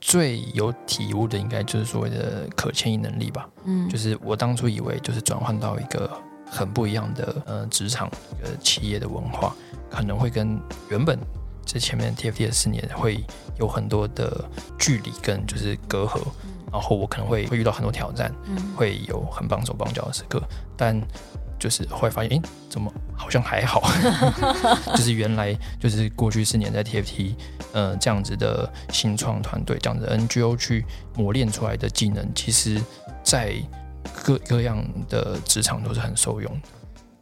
最有体悟的，应该就是所谓的可迁移能力吧。嗯，就是我当初以为，就是转换到一个很不一样的呃职场呃企业的文化，可能会跟原本这前面 TFT 的四年会有很多的距离跟就是隔阂，然后我可能会会遇到很多挑战，会有很绑手绑脚的时刻，但。就是后来发现，哎，怎么好像还好？就是原来就是过去四年在 TFT，呃，这样子的新创团队，这样子的 NGO 去磨练出来的技能，其实，在各各样的职场都是很受用。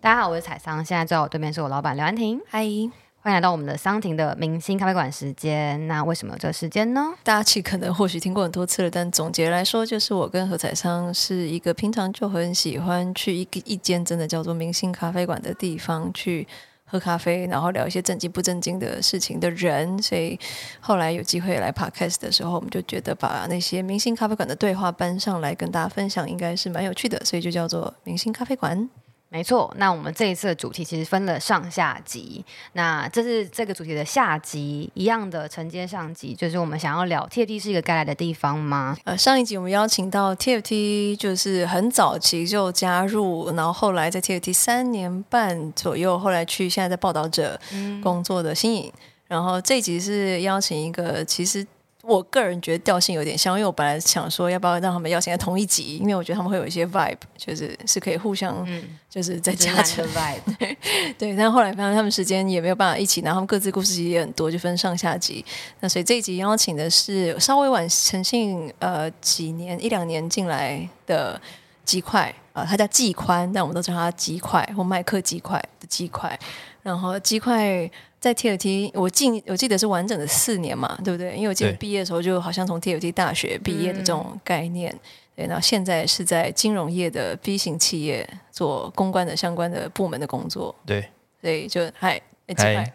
大家好，我是彩桑，现在在我对面是我老板刘安婷，嗨。欢迎来到我们的桑婷的明星咖啡馆时间。那为什么有这个时间呢？大家其实可能或许听过很多次了，但总结来说，就是我跟何彩桑是一个平常就很喜欢去一个一间真的叫做明星咖啡馆的地方去喝咖啡，然后聊一些正经不正经的事情的人。所以后来有机会来 Podcast 的时候，我们就觉得把那些明星咖啡馆的对话搬上来跟大家分享，应该是蛮有趣的，所以就叫做明星咖啡馆。没错，那我们这一次的主题其实分了上下集。那这是这个主题的下集，一样的承接上集，就是我们想要聊 TFT 是一个该来的地方吗？呃，上一集我们邀请到 TFT，就是很早期就加入，然后后来在 TFT 三年半左右，后来去现在在报道者工作的新颖。嗯、然后这一集是邀请一个其实。我个人觉得调性有点像，因为我本来想说要不要让他们邀请在同一集，因为我觉得他们会有一些 vibe，就是是可以互相，就是在加成 vibe。对，但后来发现他们时间也没有办法一起，然后他们各自故事集也很多，就分上下集。那所以这一集邀请的是稍微晚诚信呃几年一两年进来的鸡块啊，他叫季宽，但我们都叫他鸡块或麦克鸡块的鸡块，然后鸡块。在 TFT，我记我记得是完整的四年嘛，对不对？因为我记得毕业的时候就好像从 TFT 大学毕业的这种概念。嗯、对，然后现在是在金融业的 B 型企业做公关的相关的部门的工作。对，所以就嗨，嗨，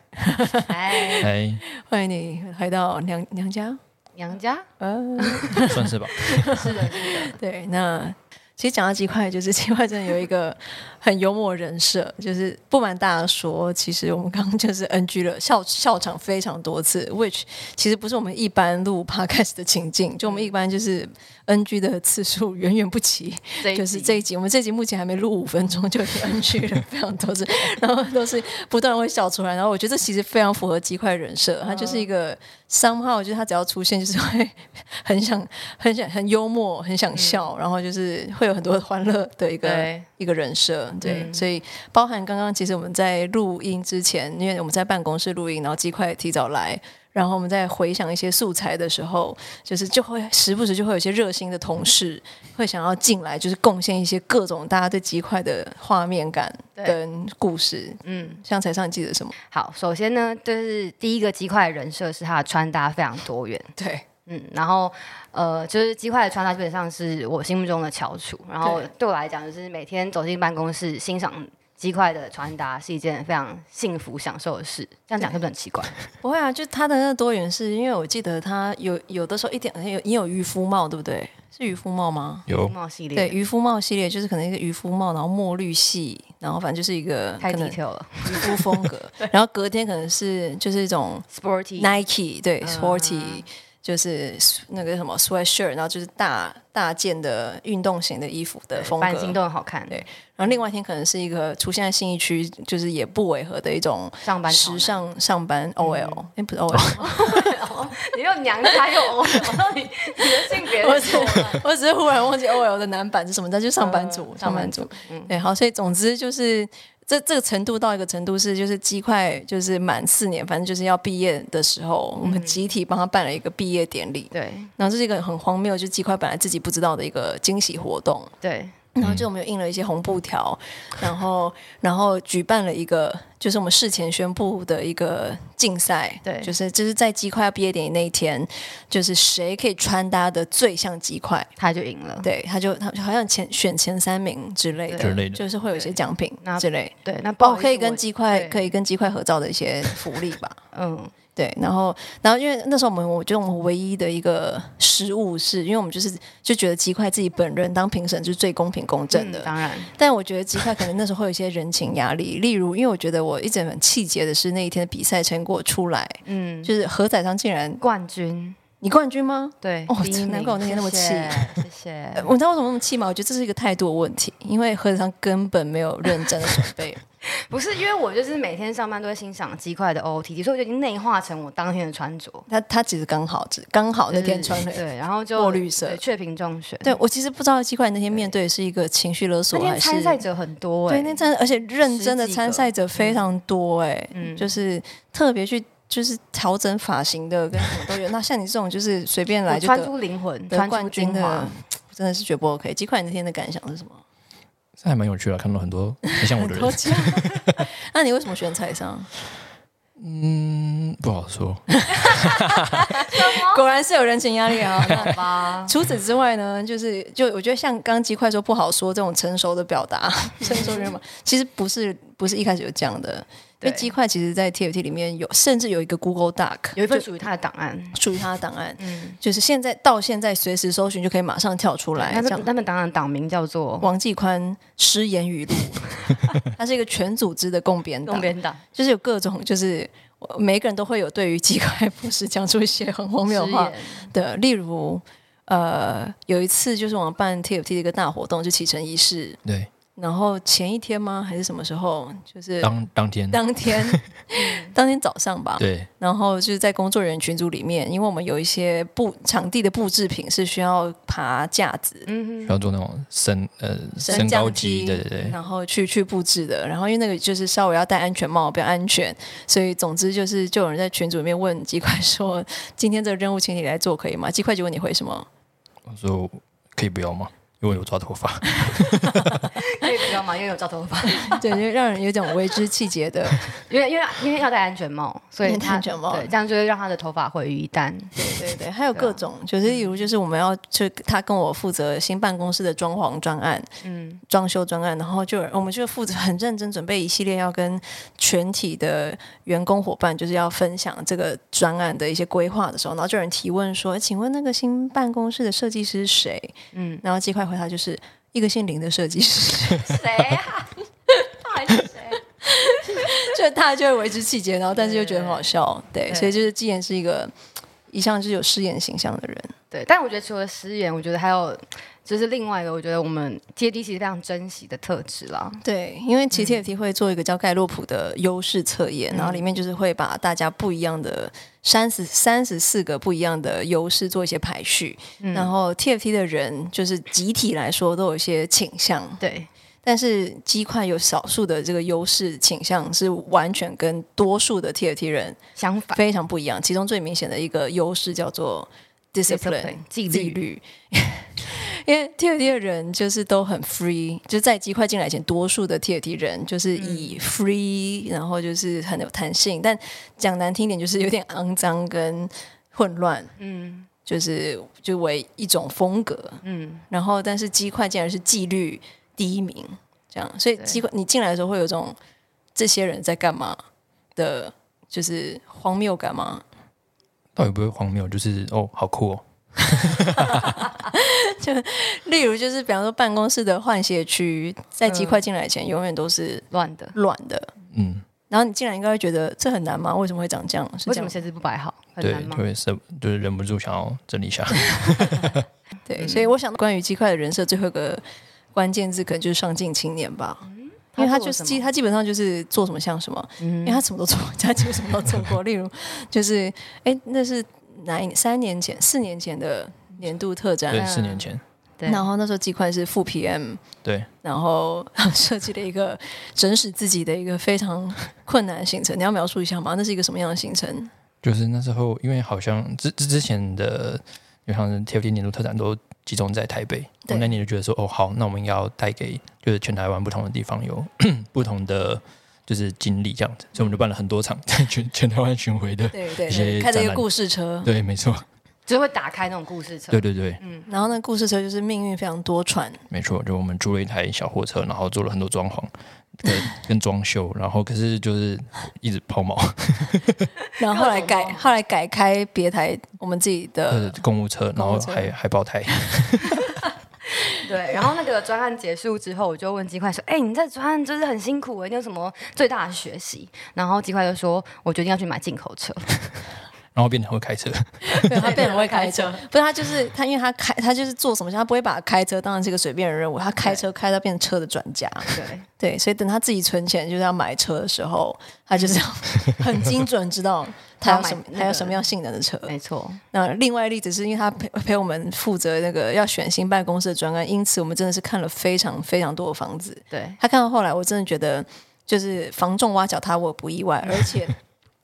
嗨，欢迎你回到娘娘家，娘家，呃，算是吧，是的，是的，对，那。其实讲到鸡块，就是鸡块真的有一个很幽默人设，就是不瞒大家说，其实我们刚刚就是 NG 了笑笑场非常多次，which 其实不是我们一般录 podcast 的情境，就我们一般就是 NG 的次数远远不齐，就是这一集我们这一集目前还没录五分钟就已经 NG 了 非常多次，然后都是不断会笑出来，然后我觉得这其实非常符合鸡块人设，他就是一个。somehow 我觉得他只要出现，就是会很想、很想、很幽默、很想笑，嗯、然后就是会有很多欢乐的一个一个人设。对，嗯、所以包含刚刚其实我们在录音之前，因为我们在办公室录音，然后鸡块提早来。然后我们在回想一些素材的时候，就是就会时不时就会有一些热心的同事会想要进来，就是贡献一些各种大家对鸡块的画面感跟故事。嗯，像采桑你记得什么？好，首先呢，就是第一个鸡块的人设是他的穿搭非常多元。对，嗯，然后呃，就是鸡块的穿搭基本上是我心目中的翘楚。然后对我来讲，就是每天走进办公室欣赏。鸡块的穿搭是一件非常幸福享受的事，这样讲是不是很奇怪？不会啊，就他的那个多元是，因为我记得他有有的时候一点有你有渔夫帽，对不对？是渔夫帽吗？有渔夫帽系列，对渔夫帽系列就是可能一个渔夫帽，然后墨绿系，然后反正就是一个太低调了渔夫风格。然后隔天可能是就是一种 sporty Nike，对 sporty。Uh 就是那个什么 sweatshirt，然后就是大大件的运动型的衣服的风格，版型都很好看。对，然后另外一天可能是一个出现在信义区，就是也不违和的一种上班时尚上班 OL，哎不是 OL，你又娘家又 OL，你你的性别我只 我只是忽然忘记 OL 的男版是什么，但就上班族上班族。嗯，对，好，所以总之就是。这这个程度到一个程度是，就是鸡块就是满四年，反正就是要毕业的时候，嗯、我们集体帮他办了一个毕业典礼。对，然后这是一个很荒谬，就是鸡块本来自己不知道的一个惊喜活动。对。然后就我们又印了一些红布条，然后然后举办了一个，就是我们事前宣布的一个竞赛，对，就是就是在鸡块要毕业典礼那一天，就是谁可以穿搭的最像鸡块，他就赢了，对，他就他就好像前选前三名之类的，之类的，就是会有一些奖品之类，对，那包可以跟鸡块可以跟鸡块合照的一些福利吧，嗯。对，然后，然后，因为那时候我们，我觉得我们唯一的一个失误是，因为我们就是就觉得鸡块自己本人当评审是最公平公正的，嗯、当然。但我觉得鸡块可能那时候会有一些人情压力，例如，因为我觉得我一直很气结的是那一天的比赛成果出来，嗯，就是何仔商竟然冠军，你冠军吗？对，哦，难怪我那天那么气。谢谢。我知道为什么那么气吗？我觉得这是一个态度的问题，因为何子汤根本没有认真的准备。不是，因为我就是每天上班都会欣赏鸡块的 OOTD，所以我就已经内化成我当天的穿着。他他其实刚好，只刚好那天穿的对，然后就墨绿色，雀屏中选。对我其实不知道鸡块那天面对的是一个情绪勒索，还是参赛者很多哎，对，那参而且认真的参赛者非常多哎，嗯，就是特别去。就是调整发型的跟什么都有，那像你这种就是随便来就穿出灵魂、穿冠军的，真的是绝不 OK。鸡块，你那天的感想是什么？这还蛮有趣的，看到很多很像我的人。那你为什么选彩商？嗯，不好说。果然是有人情压力啊。好吧。除此之外呢，就是就我觉得像刚刚鸡块说不好说这种成熟的表达，成熟人嘛，其实不是不是一开始就这样的。因为鸡块其实，在 TFT 里面有，甚至有一个 Google Doc，有一份属于他的档案，属于他的档案。嗯，就是现在到现在，随时搜寻就可以马上跳出来。他们他们档案档名叫做王继宽失言语录，它是一个全组织的共编共编档，就是有各种，就是每个人都会有对于鸡块博士讲出一些很荒谬的话。的，例如，呃，有一次就是我们办 TFT 的一个大活动，就启程仪式，对。然后前一天吗？还是什么时候？就是当当天，当天，当天早上吧。对。然后就是在工作人员群组里面，因为我们有一些布场地的布置品是需要爬架子，嗯，需要做那种升呃升高机，对对对。然后去去布置的，然后因为那个就是稍微要戴安全帽，比较安全，所以总之就是就有人在群组里面问鸡块说：“今天这个任务请你来做可以吗？”鸡块就问你回什么？我说：“可以不要吗？”因为有抓头发，可以不要吗？因为有抓头发，对，就让人有种为之气节的。因为因为因为要戴安全帽，所以安全帽，对，这样就会让他的头发毁于一旦。对对对，还有各种，就是例如就是我们要去他跟我负责新办公室的装潢专案，嗯，装修专案，然后就我们就负责很认真准备一系列要跟全体的员工伙伴，就是要分享这个专案的一些规划的时候，然后就有人提问说：“请问那个新办公室的设计师是谁？”嗯，然后这块。他就是一个姓林的设计师，谁啊？到底是谁？就他就会为之气节，然后但是又觉得很好笑，对，对，所以就是既然是一个一向就是有饰演形象的人，对。但我觉得除了诗言，我觉得还有就是另外一个，我觉得我们 TFT 其实非常珍惜的特质啦。对，因为其实 TFT 会做一个叫盖洛普的优势测验，嗯，然后里面就是会把大家不一样的。三十三十四个不一样的优势做一些排序，嗯、然后 TFT 的人就是集体来说都有一些倾向，对。但是鸡块有少数的这个优势倾向是完全跟多数的 TFT 人相反，非常不一样。其中最明显的一个优势叫做 discipline 纪律。纪律。因为 TFT 的人就是都很 free，就在鸡块进来前，多数的 TFT 人就是以 free，、嗯、然后就是很有弹性，但讲难听点就是有点肮脏跟混乱，嗯，就是就为一种风格，嗯，然后但是鸡块竟然是纪律第一名，这样，所以鸡块你进来的时候会有种这些人在干嘛的，就是荒谬感吗？倒也不会荒谬，就是哦，好酷哦。就例如，就是比方说办公室的换鞋区，在鸡块进来前，永远都是乱的，乱的。嗯，然后你进来应该会觉得这很难吗？为什么会长这样？是这样，为什么鞋子不摆好？很难吗？对，是就是忍不住想要整理一下。对，所以我想关于鸡块的人设，最后一个关键字可能就是上进青年吧。因为他就是基，他基本上就是做什么像什么，嗯因为他什么都做，他基本什么都做过。例如，就是哎，那是。哪一年？三年前、四年前的年度特展，对，四年前。对，然后那时候鸡块是副 PM，对，然后 设计了一个整死自己的一个非常困难的行程。你要描述一下吗？那是一个什么样的行程？就是那时候，因为好像之之之前的，就像是 TFT 年度特展都集中在台北，我那年就觉得说，哦，好，那我们应该要带给就是全台湾不同的地方有 不同的。就是经历这样子，所以我们就办了很多场在全全台湾巡回的，对对对，开着一个故事车，对，没错，就会打开那种故事车，对对对，嗯，然后那故事车就是命运非常多舛，没错，就我们租了一台小货车，然后做了很多装潢跟跟装修，然后可是就是一直抛锚，然后后来改后来改开别台我们自己的公务车，然后还还爆胎。对，然后那个专案结束之后，我就问鸡块说：“哎，你在专案就是很辛苦哎，你有什么最大的学习？”然后鸡块就说：“我决定要去买进口车。”然后变成会开车，对，他变成会开车，不是他就是他，因为他开他就是做什么，他不会把开车当成是一个随便的任务，他开车开到变成车的专家，对。对，所以等他自己存钱就是要买车的时候，他就是要很精准知道他要什么，他要什么样性能的车，没错。那另外例子是因为他陪陪我们负责那个要选新办公室的专案，因此我们真的是看了非常非常多的房子。对，他看到后来，我真的觉得就是房仲挖角他，我不意外，而且。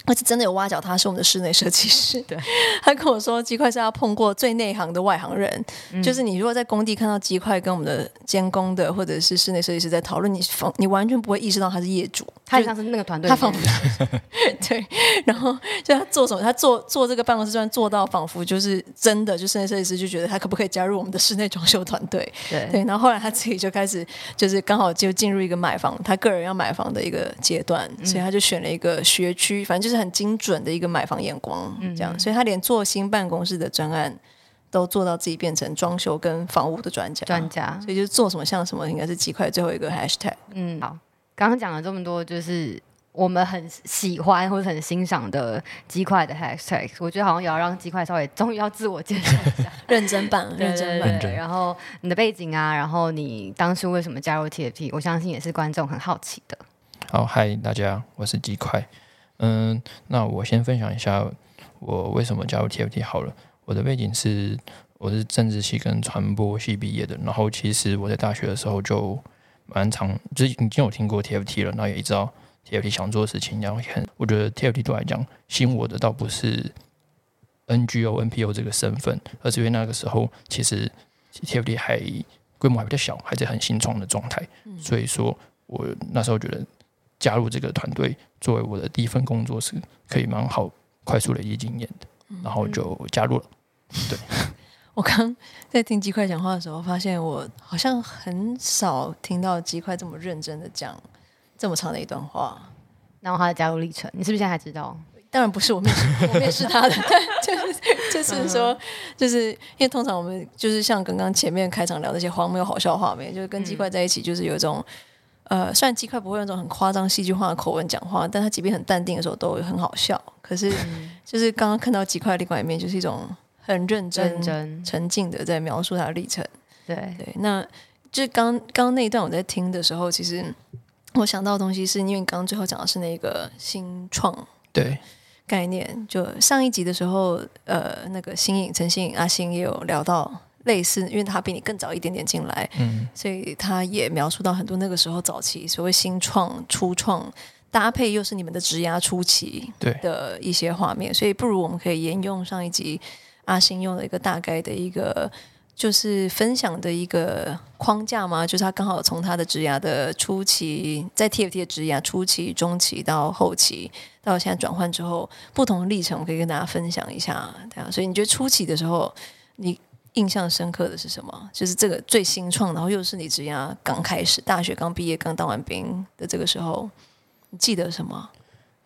而且真的有挖角，他是我们的室内设计师。对，他跟我说，鸡块是他碰过最内行的外行人。嗯、就是你如果在工地看到鸡块跟我们的监工的或者是室内设计师在讨论，你仿你完全不会意识到他是业主，他像是那个团队。他仿佛 对，然后就他做什么，他做做这个办公室专做到仿佛就是真的，就室内设计师就觉得他可不可以加入我们的室内装修团队？对对，然后后来他自己就开始就是刚好就进入一个买房，他个人要买房的一个阶段，嗯、所以他就选了一个学区，反正就是。很精准的一个买房眼光，这样，所以他连做新办公室的专案都做到自己变成装修跟房屋的专家，专家，所以就是做什么像什么，应该是鸡块最后一个 hashtag。嗯，好，刚刚讲了这么多，就是我们很喜欢或者很欣赏的鸡块的 hashtag，我觉得好像也要让鸡块稍微终于要自我介绍一下，认真版，认真版。然后你的背景啊，然后你当初为什么加入 T F P？我相信也是观众很好奇的。好，嗨，大家，我是鸡块。嗯，那我先分享一下我为什么加入 TFT 好了。我的背景是我是政治系跟传播系毕业的，然后其实我在大学的时候就蛮常，就是已经有听过 TFT 了，然后也知道 TFT 想做的事情，然后很，我觉得 TFT 对我来讲吸引我的倒不是 NGO、NPO 这个身份，而是因为那个时候其实 TFT 还规模还比较小，还在很新创的状态，所以说我那时候觉得。加入这个团队，作为我的第一份工作是可以蛮好快速累积经验的，然后就加入了。对，我刚在听鸡块讲话的时候，发现我好像很少听到鸡块这么认真的讲这么长的一段话，然后他的加入历程，你是不是现在还知道？当然不是我面试，我面试他的，就是就是说，就是因为通常我们就是像刚刚前面开场聊那些荒谬好笑画面，就是跟鸡块在一起，就是有一种。呃，虽然鸡块不会用那种很夸张戏剧化的口吻讲话，但他即便很淡定的时候都很好笑。可是，就是刚刚看到鸡块的另外一面，就是一种很认真、沉静的在描述他的历程。对对，那就是刚刚那一段我在听的时候，其实我想到的东西是因为刚刚最后讲的是那个新创对概念。就上一集的时候，呃，那个新颖、陈新颖、阿星也有聊到。类似，因为他比你更早一点点进来，嗯，所以他也描述到很多那个时候早期所谓新创初创搭配，又是你们的职涯初期的一些画面，所以不如我们可以沿用上一集阿星用的一个大概的一个就是分享的一个框架嘛，就是他刚好从他的职涯的初期，在 TFT 的职涯初期、中期到后期，到现在转换之后不同的历程，我可以跟大家分享一下，对啊，所以你觉得初期的时候你？印象深刻的是什么？就是这个最新创，然后又是你职涯刚开始，大学刚毕业，刚当完兵的这个时候，你记得什么？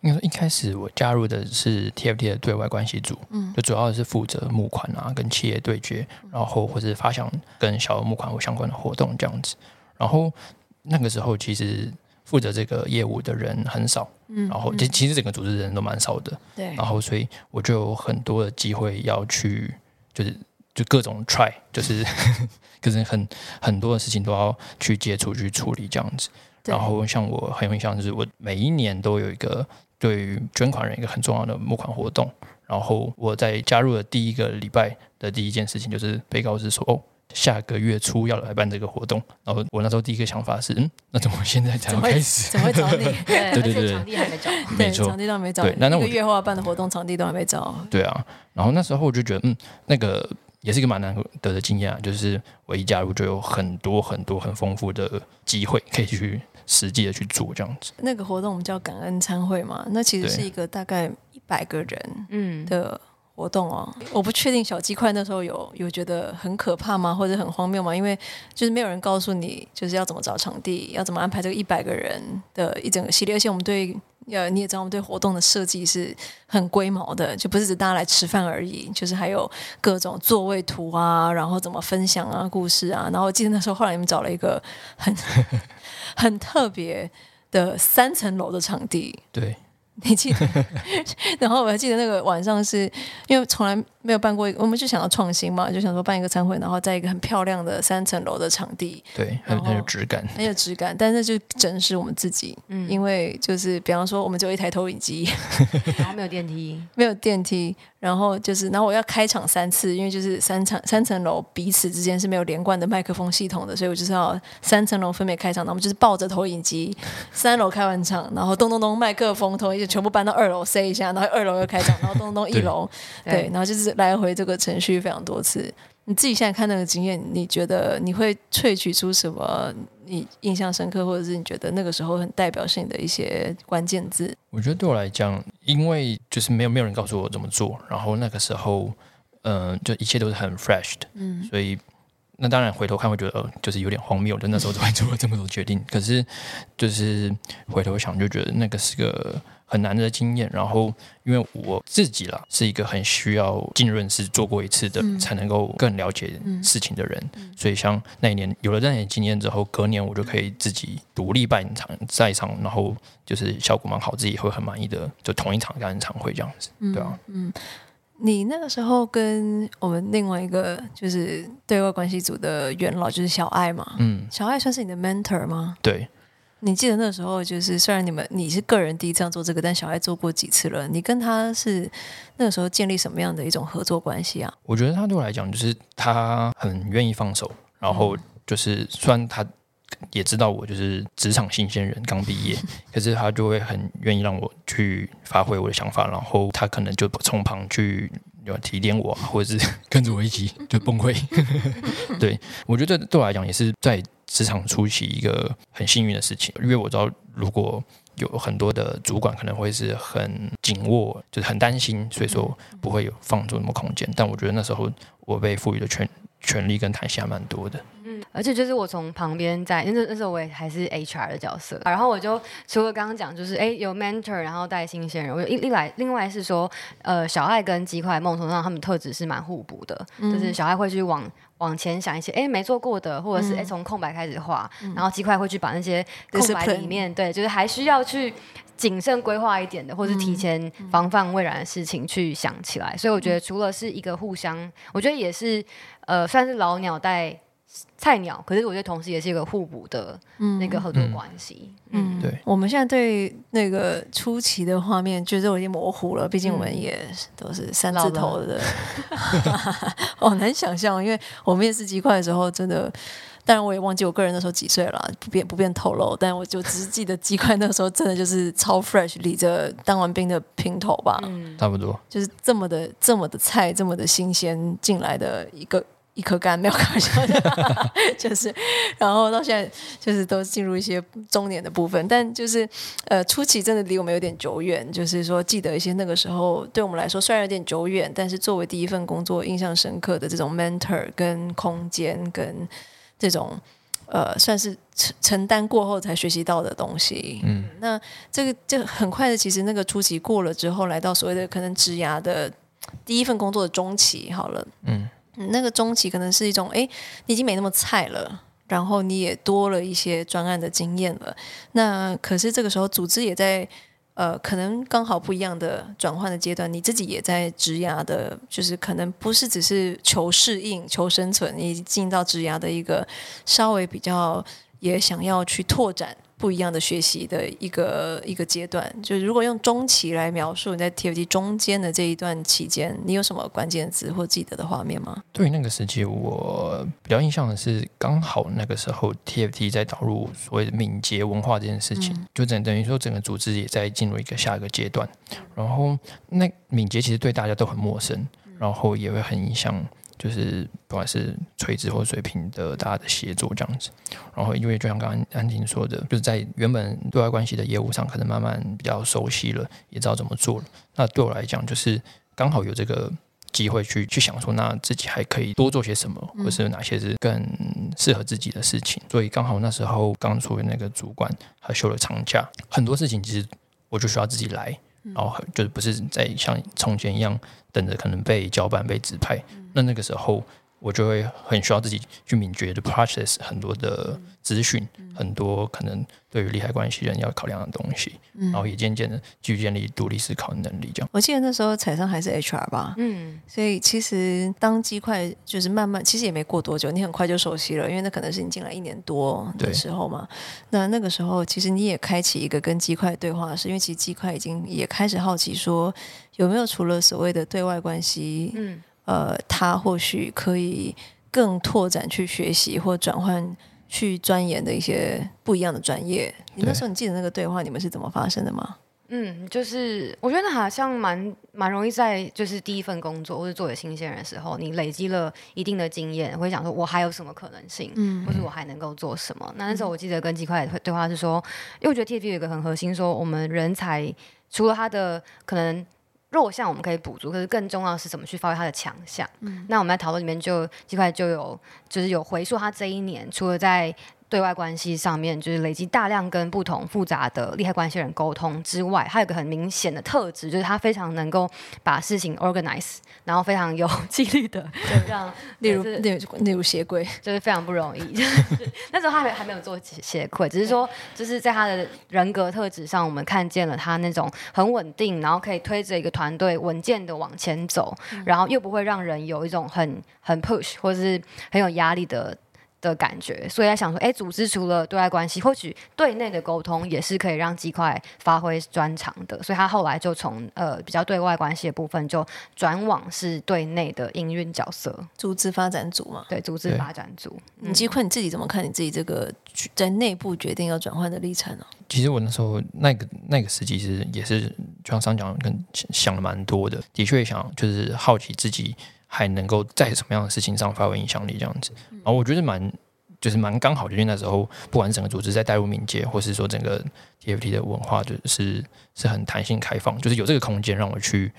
应该说一开始我加入的是 TFT 的对外关系组，嗯，就主要是负责募款啊，跟企业对接，然后或是发想跟小额募款或相关的活动这样子。然后那个时候其实负责这个业务的人很少，嗯，然后其其实整个组织人都蛮少的，对。然后所以我就有很多的机会要去，就是。就各种 try，就是就是很很多的事情都要去接触去处理这样子。然后像我很有印象，就是我每一年都有一个对于捐款人一个很重要的募款活动。然后我在加入的第一个礼拜的第一件事情，就是被告知说，哦，下个月初要来办这个活动。然后我那时候第一个想法是，嗯，那怎么现在才开始？怎么会找你？对对对对，场地还没找，没错，场地都还没找。对，那那我月后要办的活动，场地都还没找。对啊，然后那时候我就觉得，嗯，那个。也是一个蛮难得的经验啊，就是我一加入就有很多很多很丰富的机会可以去实际的去做这样子。那个活动我们叫感恩参会嘛，那其实是一个大概一百个人嗯的活动哦。我不确定小鸡块那时候有有觉得很可怕吗，或者很荒谬吗？因为就是没有人告诉你就是要怎么找场地，要怎么安排这个一百个人的一整个系列，而且我们对。呃，你也知道，我们对活动的设计是很龟毛的，就不是只大家来吃饭而已，就是还有各种座位图啊，然后怎么分享啊，故事啊。然后我记得那时候，后来你们找了一个很 很特别的三层楼的场地，对，你记得？然后我还记得那个晚上是因为从来没有办过，我们就想要创新嘛，就想说办一个餐会，然后在一个很漂亮的三层楼的场地，对，很很有质感，很有质感。但是就整是我们自己，嗯，因为就是比方说，我们只有一台投影机，然后没有电梯，没有电梯，然后就是，然后我要开场三次，因为就是三层三层楼彼此之间是没有连贯的麦克风系统的，所以我就是要三层楼分别开场，然后我们就是抱着投影机，三楼开完场，然后咚咚咚麦克风投影机全部搬到二楼塞一下，然后二楼又开场，然后咚咚咚一楼，对，对，然后就是来回这个程序非常多次。你自己现在看那个经验，你觉得你会萃取出什么？你印象深刻，或者是你觉得那个时候很代表性的一些关键字？我觉得对我来讲，因为就是没有没有人告诉我怎么做，然后那个时候，嗯、呃，就一切都是很 fresh 的，嗯，所以。那当然，回头看会觉得就是有点荒谬，就那时候怎么会做了这么多决定？可是就是回头想，就觉得那个是个很难的经验。然后因为我自己啦，是一个很需要浸润式做过一次的，才能够更了解事情的人。所以像那一年有了那点经验之后，隔年我就可以自己独立办一场在场，然后就是效果蛮好，自己会很满意的，就同一场感恩场会这样子，对啊，嗯。你那个时候跟我们另外一个就是对外关系组的元老就是小爱嘛，嗯，小爱算是你的 mentor 吗？对，你记得那时候就是虽然你们你是个人第一次做这个，但小爱做过几次了。你跟他是那个时候建立什么样的一种合作关系啊？我觉得他对我来讲就是他很愿意放手，然后就是虽然他。也知道我就是职场新鲜人，刚毕业，可是他就会很愿意让我去发挥我的想法，然后他可能就从旁去有提点我，或者是 跟着我一起就崩溃。对，我觉得对我来讲也是在职场初期一个很幸运的事情，因为我知道如果有很多的主管可能会是很紧握，就是很担心，所以说不会有放逐那么空间。但我觉得那时候我被赋予的权权力跟弹性还蛮多的。而且就是我从旁边在，那那时候我也还是 HR 的角色，然后我就除了刚刚讲，就是哎有 mentor，然后带新鲜人，我有一一来，另外是说，呃，小爱跟鸡块梦从上他们特质是蛮互补的，嗯、就是小爱会去往往前想一些哎没做过的，或者是哎从空白开始画，嗯、然后鸡块会去把那些空白里面，嗯、对，就是还需要去谨慎规划一点的，或者是提前防范未然的事情去想起来，所以我觉得除了是一个互相，我觉得也是呃算是老鸟带。菜鸟，可是我觉得同时也是一个互补的那个合作关系。嗯，对。我们现在对那个初期的画面觉得我已经模糊了，毕竟我们也都是三字头的，我很 难想象。因为我面试鸡块的时候，真的，当然我也忘记我个人那时候几岁了，不便不便透露。但我就只是记得鸡块那时候真的就是超 fresh，理着当完兵的平头吧，嗯，差不多，就是这么的这么的菜，这么的新鲜进来的一个。一颗肝没有开玩笑的，就是，然后到现在就是都进入一些中年的部分，但就是呃初期真的离我们有点久远，就是说记得一些那个时候对我们来说虽然有点久远，但是作为第一份工作印象深刻的这种 mentor 跟空间跟这种呃算是承承担过后才学习到的东西。嗯，那这个就很快的，其实那个初期过了之后，来到所谓的可能职涯的第一份工作的中期，好了，嗯。那个中期可能是一种，哎，你已经没那么菜了，然后你也多了一些专案的经验了。那可是这个时候，组织也在，呃，可能刚好不一样的转换的阶段，你自己也在职涯的，就是可能不是只是求适应、求生存，你进到职涯的一个稍微比较也想要去拓展。不一样的学习的一个一个阶段，就是如果用中期来描述你在 TFT 中间的这一段期间，你有什么关键词或记得的画面吗？对那个时期，我比较印象的是，刚好那个时候 TFT 在导入所谓的敏捷文化这件事情，嗯、就等等于说整个组织也在进入一个下一个阶段。然后那敏捷其实对大家都很陌生，然后也会很影响。就是不管是垂直或水平的大家的协作这样子，然后因为就像刚刚安婷说的，就是在原本对外关系的业务上，可能慢慢比较熟悉了，也知道怎么做了。那对我来讲，就是刚好有这个机会去去想说，那自己还可以多做些什么，或是有哪些是更适合自己的事情。所以刚好那时候刚出的那个主管他休了长假，很多事情其实我就需要自己来。然后就是不是在像从前一样等着可能被交办被指派，那那个时候我就会很需要自己去敏捷的 process 很多的资讯，嗯、很多可能对于利害关系人要考量的东西，嗯、然后也渐渐的去建立独立思考的能力。这样，我记得那时候彩商还是 HR 吧，嗯，所以其实当鸡块就是慢慢，其实也没过多久，你很快就熟悉了，因为那可能是你进来一年多的时候嘛。那那个时候，其实你也开启一个跟鸡块对话是，因为其实鸡块已经也开始好奇说，有没有除了所谓的对外关系，嗯。呃，他或许可以更拓展去学习或转换去钻研的一些不一样的专业。你那时候你记得那个对话，你们是怎么发生的吗？嗯，就是我觉得好像蛮蛮容易在就是第一份工作或者作为新鲜人的时候，你累积了一定的经验，会想说我还有什么可能性，嗯，或者我还能够做什么？那那时候我记得跟鸡块对话是说，因为我觉得 TFT 有一个很核心，说我们人才除了他的可能。弱项我们可以补足，可是更重要的是怎么去发挥他的强项。嗯、那我们在讨论里面就这块就有就是有回溯他这一年，除了在对外关系上面就是累积大量跟不同复杂的利害关系人沟通之外，他有一个很明显的特质，就是他非常能够把事情 organize，然后非常有 纪律的这样。例如，例如，例如协柜，就是非常不容易。就是、那时候他还还没有做协柜，只是说就是在他的人格特质上，我们看见了他那种很稳定，然后可以推着一个团队稳健的往前走，嗯、然后又不会让人有一种很很 push 或者是很有压力的。的感觉，所以在想说，哎，组织除了对外关系，或许对内的沟通也是可以让鸡块发挥专长的。所以他后来就从呃比较对外关系的部分，就转往是对内的营运角色，组织发展组嘛。对，组织发展组。你鸡块你自己怎么看你自己这个在内部决定要转换的历程呢？其实我那时候那个那个时期是也是就像上讲跟想了蛮多的，的确想就是好奇自己。还能够在什么样的事情上发挥影响力？这样子，然后我觉得蛮就是蛮刚好，就是那时候，不管整个组织在带入敏捷，或是说整个 TFT 的文化，就是是很弹性开放，就是有这个空间让我去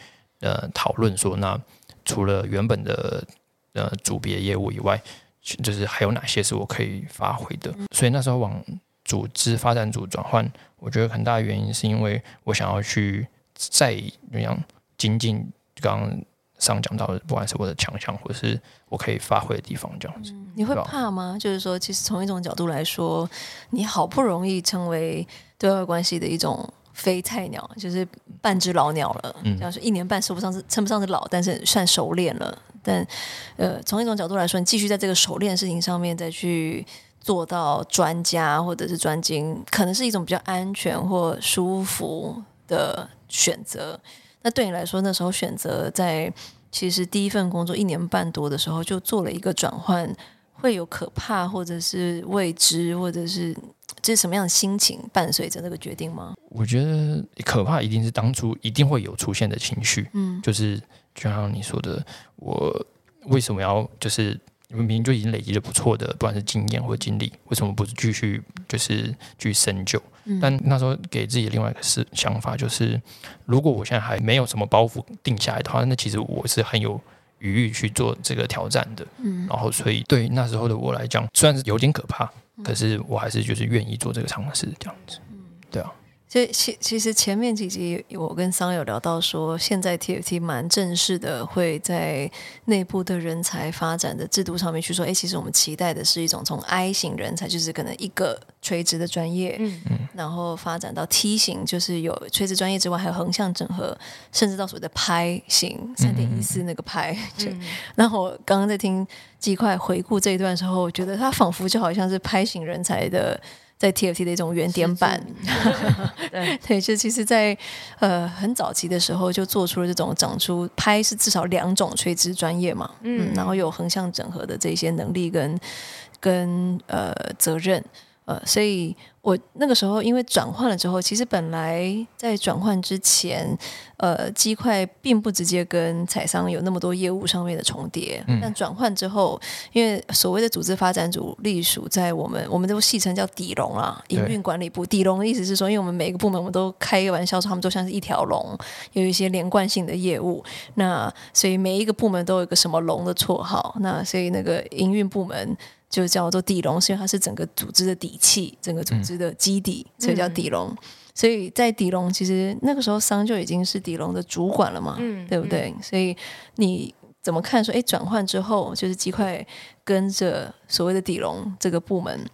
呃讨论说，那除了原本的呃组别业务以外，就是还有哪些是我可以发挥的？所以那时候往组织发展组转换，我觉得很大的原因是因为我想要去再怎样精进刚刚。上讲到的，不管是我的强项，或者是我可以发挥的地方，这样子，嗯，你会怕吗？就是说，其实从一种角度来说，你好不容易成为对外关系的一种非菜鸟，就是半只老鸟了。嗯，这样说一年半说不上是称不上是老，但是算熟练了。但呃，从一种角度来说，你继续在这个熟练的事情上面再去做到专家或者是专精，可能是一种比较安全或舒服的选择。那对你来说，那时候选择在其实第一份工作一年半多的时候就做了一个转换，会有可怕或者是未知，或者是这是什么样的心情伴随着那个决定吗？我觉得可怕一定是当初一定会有出现的情绪，嗯，就是就像你说的，我为什么要就是。明明就已经累积了不错的，不管是经验或经历，为什么不继续就是去深究？嗯、但那时候给自己另外一个是想法，就是如果我现在还没有什么包袱定下来的话，那其实我是很有余裕去做这个挑战的。嗯，然后所以对那时候的我来讲，虽然是有点可怕，可是我还是就是愿意做这个尝试，这样子。嗯，对啊。所以其其实前面几集我跟桑有聊到说，现在 TFT 蛮正式的，会在内部的人才发展的制度上面去说，哎，其实我们期待的是一种从 I 型人才，就是可能一个垂直的专业，嗯嗯，然后发展到 T 型，就是有垂直专业之外还有横向整合，甚至到所谓的拍型三点一四那个拍。嗯、然后我刚刚在听鸡块回顾这一段的时候，我觉得他仿佛就好像是拍型人才的。在 TFT 的一种原点版，对。对，就其实在，在呃很早期的时候就做出了这种长出拍是至少两种垂直专业嘛，嗯，嗯，然后有横向整合的这些能力跟跟呃责任，呃，所以。我那个时候因为转换了之后，其实本来在转换之前，呃，鸡块并不直接跟采商有那么多业务上面的重叠。嗯、但转换之后，因为所谓的组织发展组隶属在我们，我们都戏称叫底龙啊，营运管理部。底龙的意思是说，因为我们每个部门我们都开一个玩笑说，他们都像是一条龙，有一些连贯性的业务。那所以每一个部门都有一个什么龙的绰号。那所以那个营运部门。就叫做底龙，所以它是整个组织的底气，整个组织的基底，嗯、所以叫底龙。嗯、所以在底龙，其实那个时候桑就已经是底龙的主管了嘛，嗯、对不对？嗯、所以你怎么看说，哎，转换之后，就是鸡块跟着所谓的底龙这个部门，